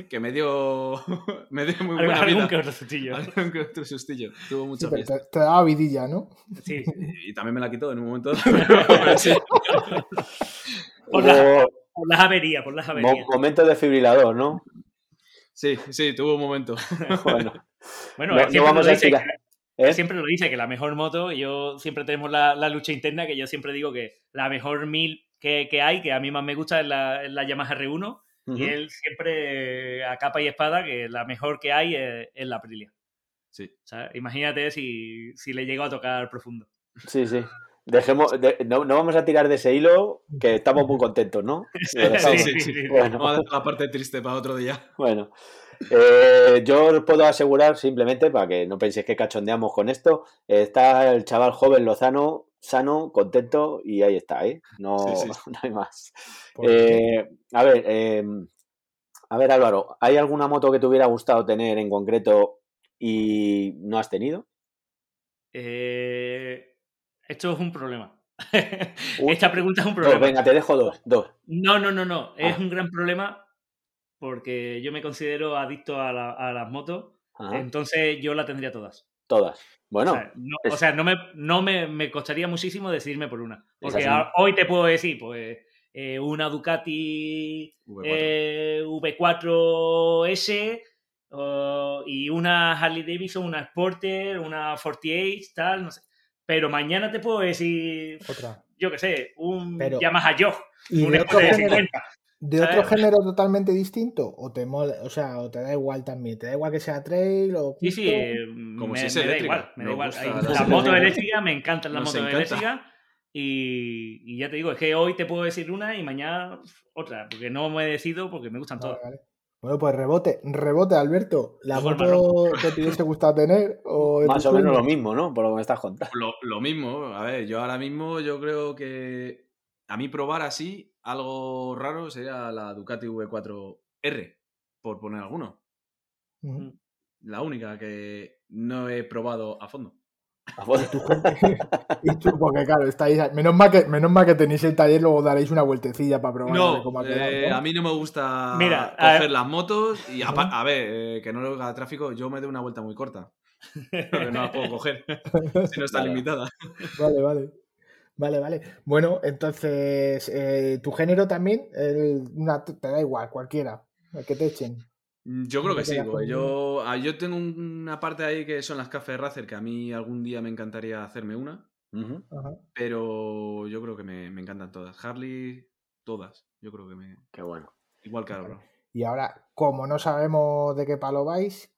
que me dio, me dio muy buena algún vida. que otro sustillo. Algún que otro sustillo. Tuvo Sí, mucha fiesta. te, te daba vidilla, ¿no? Sí, sí. Y también me la quitó en un momento. sí. Por, la- Hubo por las averías, por las averías. momento desfibrilador, ¿no? sí, sí, tuvo un momento. Bueno, Bueno, no, él no siempre, vamos lo a ¿eh? siempre lo dice que la mejor moto, y yo siempre tenemos la, la lucha interna, que yo siempre digo que la mejor mil que, que hay, que a mí más me gusta, es la, es la Yamaha R1. Y él siempre eh, a capa y espada que la mejor que hay es, es la Aprilia. Sí. ¿sabes? Imagínate si, si le llegó a tocar profundo. Sí, sí. Dejemos, de- no, no vamos a tirar de ese hilo, que estamos muy contentos, ¿no? Sí, sí, sí. Bueno. Vamos a dejar la parte triste para otro día. Bueno, eh, yo os puedo asegurar simplemente, para que no penséis que cachondeamos con esto, eh, está el chaval joven Lozano, sano, contento y ahí está, ¿eh? No, Sí, sí. no hay más. Eh, a ver, eh, a ver Álvaro, ¿hay alguna moto que te hubiera gustado tener en concreto y no has tenido? Eh, esto es un problema. Uy, Esta pregunta es un Dos, problema. venga, te dejo dos, dos. No, no, no, no. Es un gran problema porque yo me considero adicto a, la- a las motos. Entonces yo la tendría todas. todas. Bueno, o sea, no, es- o sea, no me, no me, me costaría muchísimo decidirme por una. Porque a- hoy te puedo decir, pues, eh, una Ducati V4. eh, V4S o- y una Harley Davidson, una Sporter, una 48, tal, no sé. Pero mañana te puedo decir, Otra. yo qué sé, un Pero- Yamaha Yo, ¿Y un de otro, género, 50. De otro género totalmente distinto? ¿O te mola, o sea, o te da igual también? ¿Te da igual que sea trail o Sí, sí, eh, Como me, si es me da igual, me da igual. gusta Hay- la Las eléctrica. motos eléctricas me encantan las Nos motos encanta. eléctricas y, y ya te digo, es que hoy te puedo decir una y mañana otra, porque no me decido porque me gustan Vale, todas. vale. Bueno, pues rebote, rebote, Alberto. ¿La moto que te hubiese gustado tener? O más o menos lo mismo, ¿no? Por lo que me estás contando. Lo, lo mismo, a ver, yo ahora mismo yo creo que a mí probar así algo raro sería la Ducati V4R, por poner alguno. Ujú. La única que no he probado a fondo. Y tú, porque claro, estáis. Menos mal, que, menos mal que tenéis el taller, luego daréis una vueltecilla para probar a ver No, cómo ha quedado, eh, ¿no? a mí no me gusta Mira, a coger ver- las motos y, a ver, eh, que no lo haga tráfico, yo me doy una vuelta muy corta. Porque no la puedo coger. si no está Vale. limitada. Vale, vale. Vale, vale. Bueno, entonces, eh, tu género también, el- una- te da igual, cualquiera, el que te echen. Yo creo que sí, con- yo, ah, yo tengo un- una parte ahí que son las cafés Racer, que a mí algún día me encantaría hacerme una, pero yo creo que me, me encantan todas. Harley, todas. Yo creo que me. Qué bueno. Igual que Álvaro. Y ahora, como no sabemos de qué palo vais,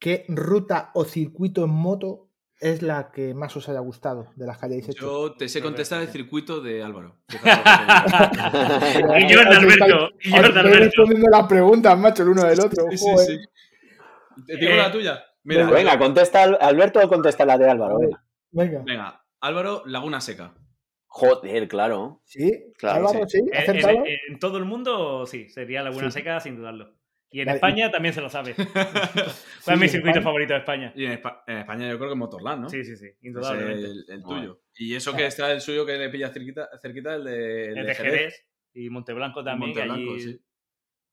¿qué ruta o circuito en moto es la que más os haya gustado de las que hayáis hecho? Yo te sé contestar el circuito de Álvaro. Y yo de Os Alberto. Y yo os de estáis Alberto. respondiendo las preguntas, macho, el uno del otro. Sí, sí. ¿Te digo Eh, la tuya? Mira, Venga, contesta Al- Alberto o contesta la de Álvaro. Venga. Venga. venga, Álvaro, Laguna Seca. Joder, claro. ¿Sí? Claro, Álvaro, sí, En, ¿acertado? en- en todo el mundo, sí, sería Laguna Sí. Seca, sin dudarlo. Y en Vale, España también se lo sabe. ¿Cuál Sí, es mi circuito España. favorito de España? Y en, Espa- en España yo creo que Motorland, ¿no? Sí, sí, sí, indudablemente. el, el tuyo. Y eso que está el suyo que le pilla cerquita, cerquita el de, el de Jerez y Monteblanco también, que Monteblanco, allí sí.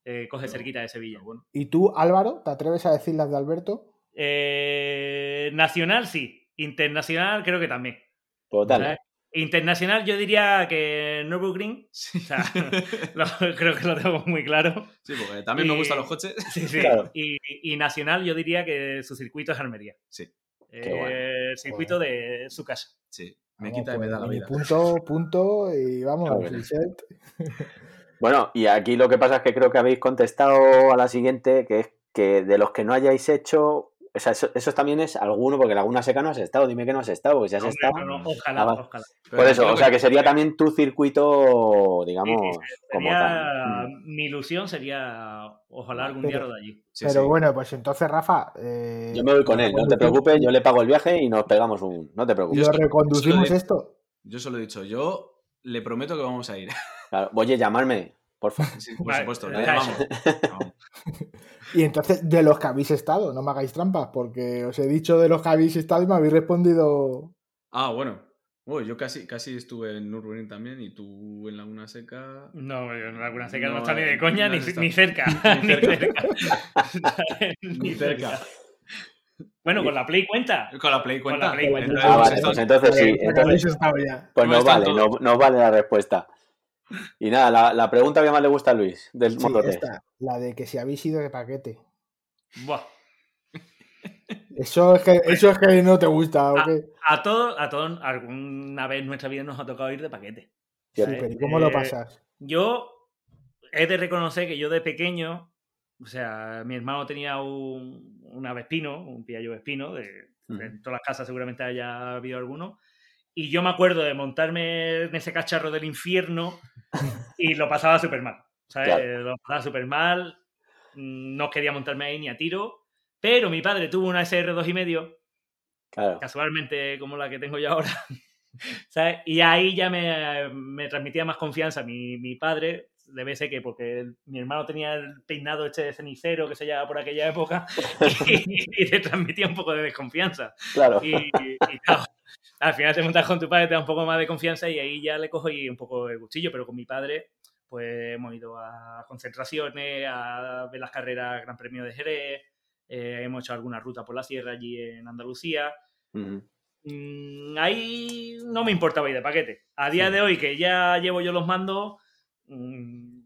eh, coge Pero- cerquita de Sevilla. Bueno. ¿Y tú, Álvaro, te atreves a decir las de Alberto? Eh, nacional, sí. Internacional, creo que también. Total. Internacional, yo diría que Nürburgring. Sí. O sea, lo- creo que lo tengo muy claro. Sí, porque también me Y- gustan los coches. Sí, sí. Claro. Y, y nacional, yo diría que su circuito es Almería. Sí, Eh, bueno. El circuito de su casa. sí. Me Vamos, quita y me pues, da la mini vida. Punto, punto, y vamos, Claro, al bueno. reset. Bueno, y aquí lo que pasa es que creo que habéis contestado a la siguiente, que es que de los que no hayáis hecho, o sea, eso, eso también es alguno, porque Laguna Seca no has estado, dime que no has estado, porque si has Hombre, estado. no, no, ojalá, ojalá. Pero Por eso, o sea, que- sería también tu circuito, digamos, como Sería- tal. Mi ilusión sería, ojalá algún día Pero- lo de allí. Sí, Pero sí. bueno, pues entonces, Rafa. eh, Yo me voy con él, no te preocupes, yo le pago el viaje y nos pegamos un. No te Y preocupes. lo reconducimos solo- esto. Yo solo he dicho, yo le prometo que vamos a ir. Claro, Oye, llamarme, por favor. Sí, por Vale, supuesto, le llamamos. Vamos. Y entonces, de los que habéis estado, no me hagáis trampas, porque os he dicho de los que habéis estado y me habéis respondido. Ah, bueno. Uy, yo casi, casi estuve en Nürburgring también y tú en Laguna Seca. No, yo en Laguna Seca no, No, está ni de coña ni, cerca. Ni cerca. Ni cerca. Bueno, con la Play cuenta. Con la Play cuenta. la Play cuenta. Entonces, Ah, vale, pues entonces sí. Entonces-. Pues Hemos no vale, no, no vale la respuesta. Y nada, la, la pregunta que más le gusta a Luis del Sí, Moto 3. esta, la de que si habéis ido de paquete. Buah. Eso es que, eso es que no te gusta, ¿o qué? A todos, a todos, alguna vez en nuestra vida nos ha tocado ir de paquete. Sí, pero ¿y cómo lo Eh, pasas? Yo he de reconocer que yo de pequeño, o sea, mi hermano tenía un, una Vespino, un Piaggio Vespino, de, en todas las casas seguramente haya habido alguno, y yo me acuerdo de montarme en ese cacharro del infierno y lo pasaba súper mal, ¿sabes? Claro. Lo pasaba súper mal, no quería montarme ahí ni a tiro, pero mi padre tuvo una SR2 y medio, Claro. casualmente como la que tengo yo ahora. ¿sabes? Y ahí ya me, me transmitía más confianza mi, mi padre. Debe ser que porque el- mi hermano tenía el peinado este de cenicero que se llevaba por aquella época y, te transmitía un poco de desconfianza. Claro. Y, y claro, al final te montas con tu padre, te da un poco más de confianza y ahí ya le cojo y un poco el gustillo, pero con mi padre pues hemos ido a concentraciones, a ver las carreras Gran Premio de Jerez, eh, hemos hecho alguna ruta por la sierra allí en Andalucía. Mm, ahí no me importaba ir de paquete. A día de hoy, que ya llevo yo los mandos, mm,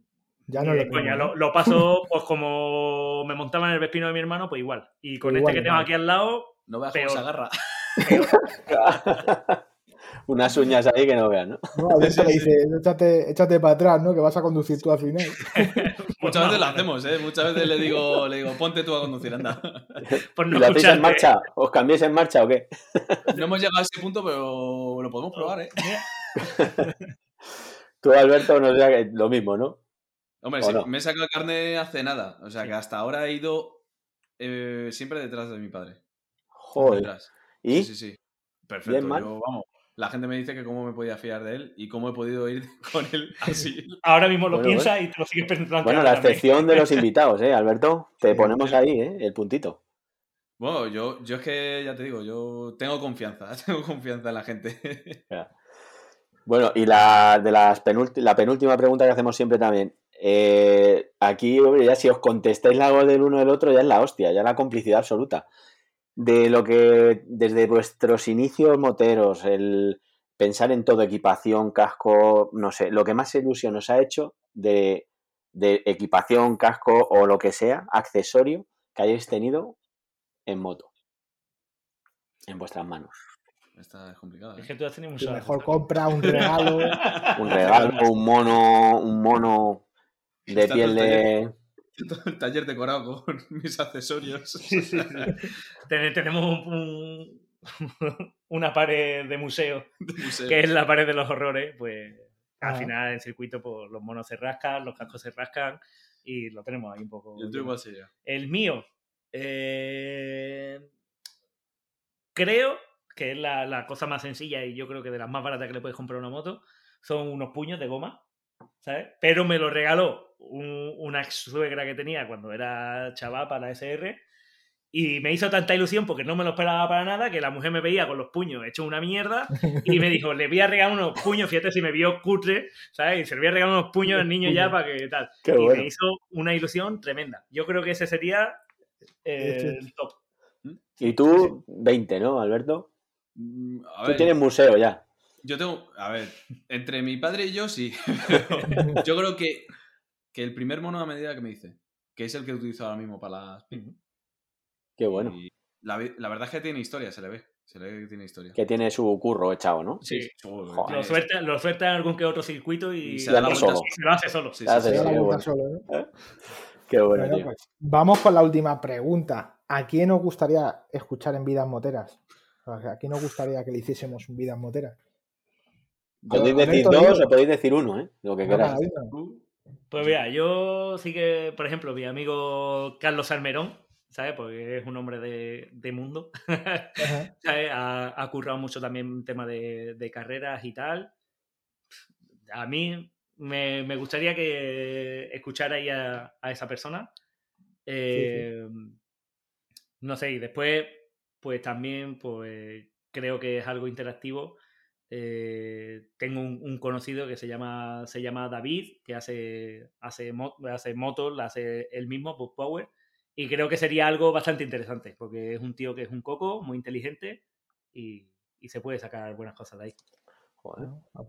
Ya no de lo coña, lo, lo paso pues como me montaba en el Vespino de mi hermano, pues igual. Y con Igual, este que tengo aquí al lado, No veas Peor. cómo se agarra. Unas uñas ahí que no vean, ¿no? ¿no? Le dice, échate, échate para atrás, ¿no? Que vas a conducir tú al final. Muchas veces lo hacemos, ¿eh? Muchas veces le digo, le digo, ponte tú a conducir, anda. Por ¿Y no ¿Lo hacéis en marcha? ¿Os cambiáis en marcha o qué? No hemos llegado a ese punto, pero lo podemos probar, ¿eh? Tú, Alberto, no sé, lo mismo, ¿no? Hombre, ¿O sí, no? me he sacado carne hace nada. O sea Sí. que hasta ahora he ido eh, siempre detrás de mi padre. Joder. Detrás. ¿Y? Sí, sí, sí. Perfecto. Yo, vamos, la gente me dice que cómo me podía fiar de él y cómo he podido ir con él así. Ahora mismo lo Bueno, piensas y te lo sigues pensando. Bueno, la excepción de los invitados, ¿eh, Alberto? Te Sí. ponemos ahí, ¿eh? El puntito. Bueno, yo, yo es que, ya te digo, yo tengo confianza, tengo confianza en la gente. Bueno, y la de las la penúltima pregunta que hacemos siempre también. Eh, aquí, hombre, ya si os contestáis la voz del uno del otro, ya es la hostia, ya la complicidad absoluta. De lo que desde vuestros inicios moteros, el pensar en todo, equipación, casco, no sé, lo que más ilusión os ha hecho de, de equipación, casco o lo que sea, accesorio que hayáis tenido en moto, en vuestras manos. Esta es complicada. Es ¿eh? que tú has tenido mejor compra, un regalo. Un regalo, un mono, un mono de Está piel de... Todo el taller decorado con mis accesorios. Sí, sí, sí. Ten- Tenemos un- un- una pared de museo, de museo. que es la pared de los horrores. Pues al Ah. final en circuito pues, los monos se rascan, los cascos se rascan y lo tenemos ahí un poco. ¿Y el tuyo? El mío, eh, creo que es la, la cosa más sencilla y yo creo que de las más baratas que le puedes comprar a una moto, son unos puños de goma, ¿sabes? Pero me lo regaló un- una ex suegra que tenía cuando era chaval para la SR y me hizo tanta ilusión porque no me lo esperaba para nada que la mujer me veía con los puños hecho una mierda y me dijo, le voy a regalar unos puños, fíjate si me vio cutre, ¿sabes? Y se le voy a regalar unos puños al niño ya para que tal. Qué y bueno. me hizo una ilusión tremenda. Yo creo que ese sería eh, el top. Y tú, 20, ¿no, Alberto? Mm, A Tú ver, tienes museo ya. Yo tengo. A ver, entre mi padre y yo sí. Pero yo creo que, que el primer mono a medida que me dice, que es el que utilizo ahora mismo para las. Qué bueno. Y la, la verdad es que tiene historia, se le ve. Se le ve que tiene historia. Que tiene su curro echado, ¿no? Sí. joder, Joder. Lo suelta, lo suelta en algún que otro circuito y, Y se da la vuelta y se lo hace solo. Sí, sí, sí, Se da la qué vuelta bueno. solo, ¿eh? Qué bueno, Bueno, tío. pues, vamos con la última pregunta. ¿A quién os gustaría escuchar en Vidas Moteras? O sea, ¿A quién os gustaría que le hiciésemos un Vidas Moteras? Podéis decir dos digo- o podéis decir uno, ¿eh? Lo que queráis. Pues mira, yo sí que, por ejemplo, mi amigo Carlos Almerón, ¿sabes? Porque es un hombre de, de mundo. ¿sabes? Ha, ha currado mucho también tema de, de carreras y tal. A mí me, me gustaría que escucharais a, a esa persona. Eh, No sé, y después, pues también, pues creo que es algo interactivo. Eh, tengo un, un conocido que se llama, se llama David, que hace, hace, mo- hace motos, la hace él mismo, Book Power. Y creo que sería algo bastante interesante, porque es un tío que es un coco, muy inteligente y, y se puede sacar buenas cosas de ahí.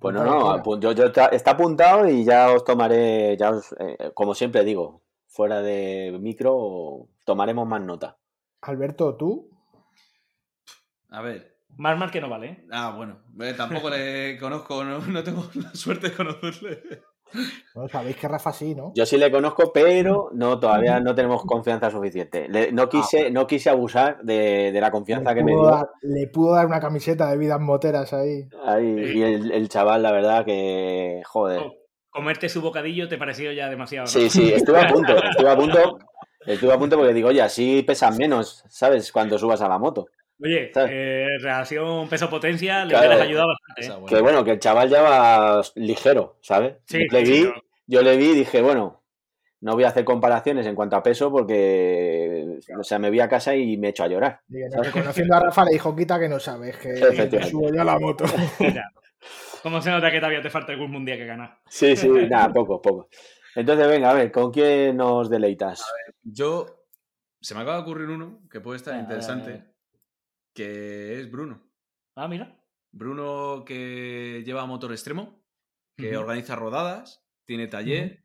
Bueno, no, yo, está apuntado y ya os tomaré, ya os, eh, como siempre digo, fuera de micro, tomaremos más nota. Alberto, ¿tú? a ver. Más mal que no vale, ¿eh? Ah, bueno. eh, tampoco le conozco, no, no tengo la suerte de conocerle. No, sabéis que Rafa sí, ¿no? Yo sí le conozco, pero no, todavía no tenemos confianza suficiente. Le- no, quise, no quise abusar de, de la confianza que me dio. dar, le pudo dar una camiseta de Vidas Moteras ahí. Ahí, y el, el chaval, la verdad que, joder. Oh, Comerte su bocadillo te pareció ya demasiado. ¿no? Sí, sí, estuve a punto, estuve a punto, estuve a punto porque digo, oye, así pesan menos, ¿sabes? Cuando subas a la moto. Oye, eh, relación peso-potencia le Claro. hubieras ayudado bastante. ¿eh? Bueno. Que bueno, que el chaval ya va ligero, ¿sabes? Sí, yo, le sí, vi, no. yo le vi y dije, bueno, no voy a hacer comparaciones en cuanto a peso porque, o sea, me vi a casa y me echo a llorar. Reconociendo a Rafa le dijo, quita que no sabes, que me subo yo a la moto. ¿Cómo se nota que todavía te falta algún mundial que ganar? Sí, sí, nada, poco, poco. Entonces, venga, a ver, ¿con quién nos deleitas? Yo. Se me acaba de ocurrir uno que puede estar Ah, interesante. Que es Bruno. Ah, mira. Bruno que lleva motor extremo, que organiza rodadas, tiene taller.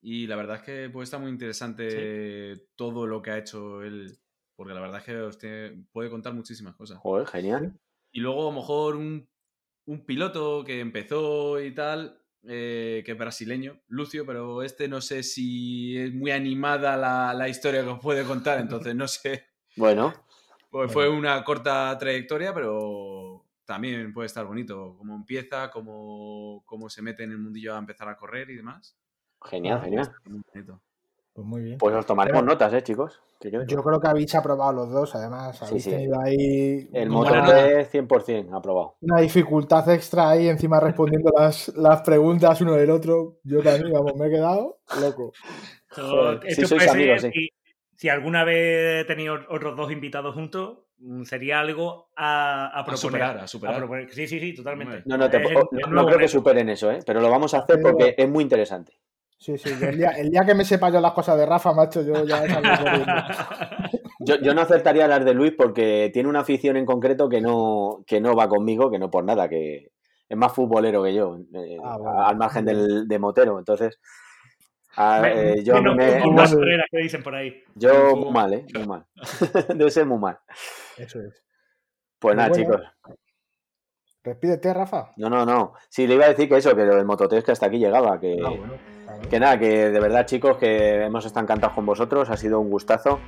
Y la verdad es que puede estar muy interesante todo lo que ha hecho él. Porque la verdad es que os tiene- puede contar muchísimas cosas. Joder, genial. Y luego a lo mejor un, un piloto que empezó y tal, eh, que es brasileño, Lucio, pero este no sé si es muy animada la, la historia que os puede contar, entonces no sé. Bueno, Pues fue una corta trayectoria, pero también puede estar bonito. Cómo empieza, cómo, cómo se mete en el mundillo a empezar a correr y demás. genial, genial. Muy bonito. Pues muy bien. Pues os tomaremos Pero- notas, ¿eh, chicos? Yo creo que habéis aprobado los dos, además. Habéis sí. tenido ahí El motor de 100% aprobado. una dificultad extra ahí encima respondiendo las, las preguntas uno del otro. Yo también, vamos, me he quedado loco. Joder, sí sois amigos, sí. Si, alguna vez he tenido otros dos invitados juntos, mm, sería algo a, a A proponer. superar, a superar. A proponer. Sí, sí, sí, totalmente. No, no, te- el- no- no creo que superen eso, ¿eh? Pero lo vamos a hacer porque es muy interesante. Sí, sí. el, día, el día que me sepa yo las cosas de Rafa, macho, yo ya. Yo, yo no aceptaría las de Luis porque tiene una afición en concreto que no, que no va conmigo, que no por nada, que es más futbolero que yo, eh, Ah, bueno. al margen del, de motero. Entonces, Me- eh, yo, menos me- con más carreras que dicen por ahí. yo muy mal, ¿eh? Muy mal. Debe ser muy mal. Eso es. Pues nada, bueno. chicos. Despídete, Rafa. No, no, no. Sí, le iba a decir que eso, que lo del mototest que hasta aquí llegaba, que, Ah, bueno. claro. que nada, que de verdad, chicos, que hemos estado encantados con vosotros, ha sido un gustazo.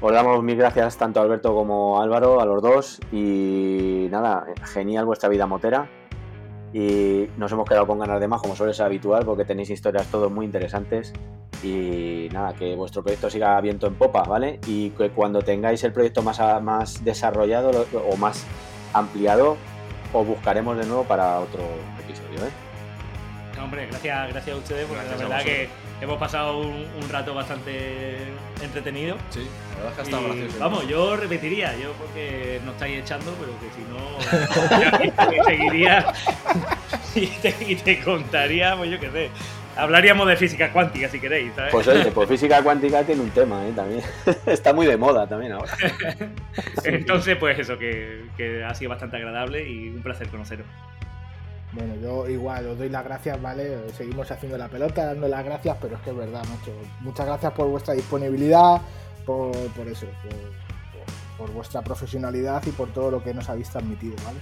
Os damos mil gracias tanto a Alberto como a Álvaro, a los dos, y nada, genial vuestra vida motera. Y nos hemos quedado con ganas de más, como suele ser habitual, porque tenéis historias todos muy interesantes. Y nada, que vuestro proyecto siga viento en popa, ¿vale? Y que cuando tengáis el proyecto más, a- más desarrollado lo- o más ampliado, os buscaremos de nuevo para otro episodio, ¿eh? No, hombre, gracias, gracias a ustedes, porque Gracias la verdad que. Hemos pasado un, un rato bastante entretenido. Sí, la verdad es que ha estado gracioso. vamos, yo repetiría, yo porque no estáis echando, pero que si no, seguiría y te, y te contaría, pues yo qué sé. Hablaríamos de física cuántica si queréis, ¿sabes? Pues oye, pues física cuántica tiene un tema, ¿eh? También. Está muy de moda también ahora. Entonces, pues eso, que, que ha sido bastante agradable y un placer conoceros. Bueno, yo igual os doy las gracias, ¿vale? Seguimos haciendo la pelota, dando las gracias, pero es que es verdad, macho. Muchas gracias por vuestra disponibilidad, por, por eso, por, vuestra profesionalidad y por todo lo que nos habéis transmitido, ¿vale?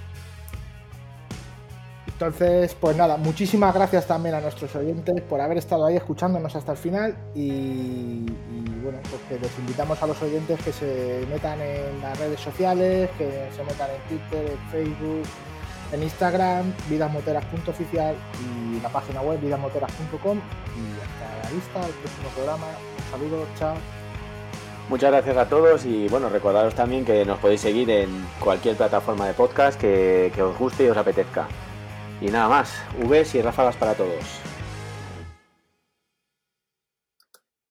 Entonces, pues nada, muchísimas gracias también a nuestros oyentes por haber estado ahí escuchándonos hasta el final y, y, bueno, pues que les invitamos a los oyentes que se metan en las redes sociales, que se metan en Twitter, en Facebook, en Instagram, vidasmoteras.oficial y la página web vidasmoteras.com y hasta la vista, el próximo programa. Un saludo, chao. Muchas gracias a todos y bueno, recordaros también que nos podéis seguir en cualquier plataforma de podcast que, que os guste y os apetezca. Y nada más, Vs y ráfagas para todos.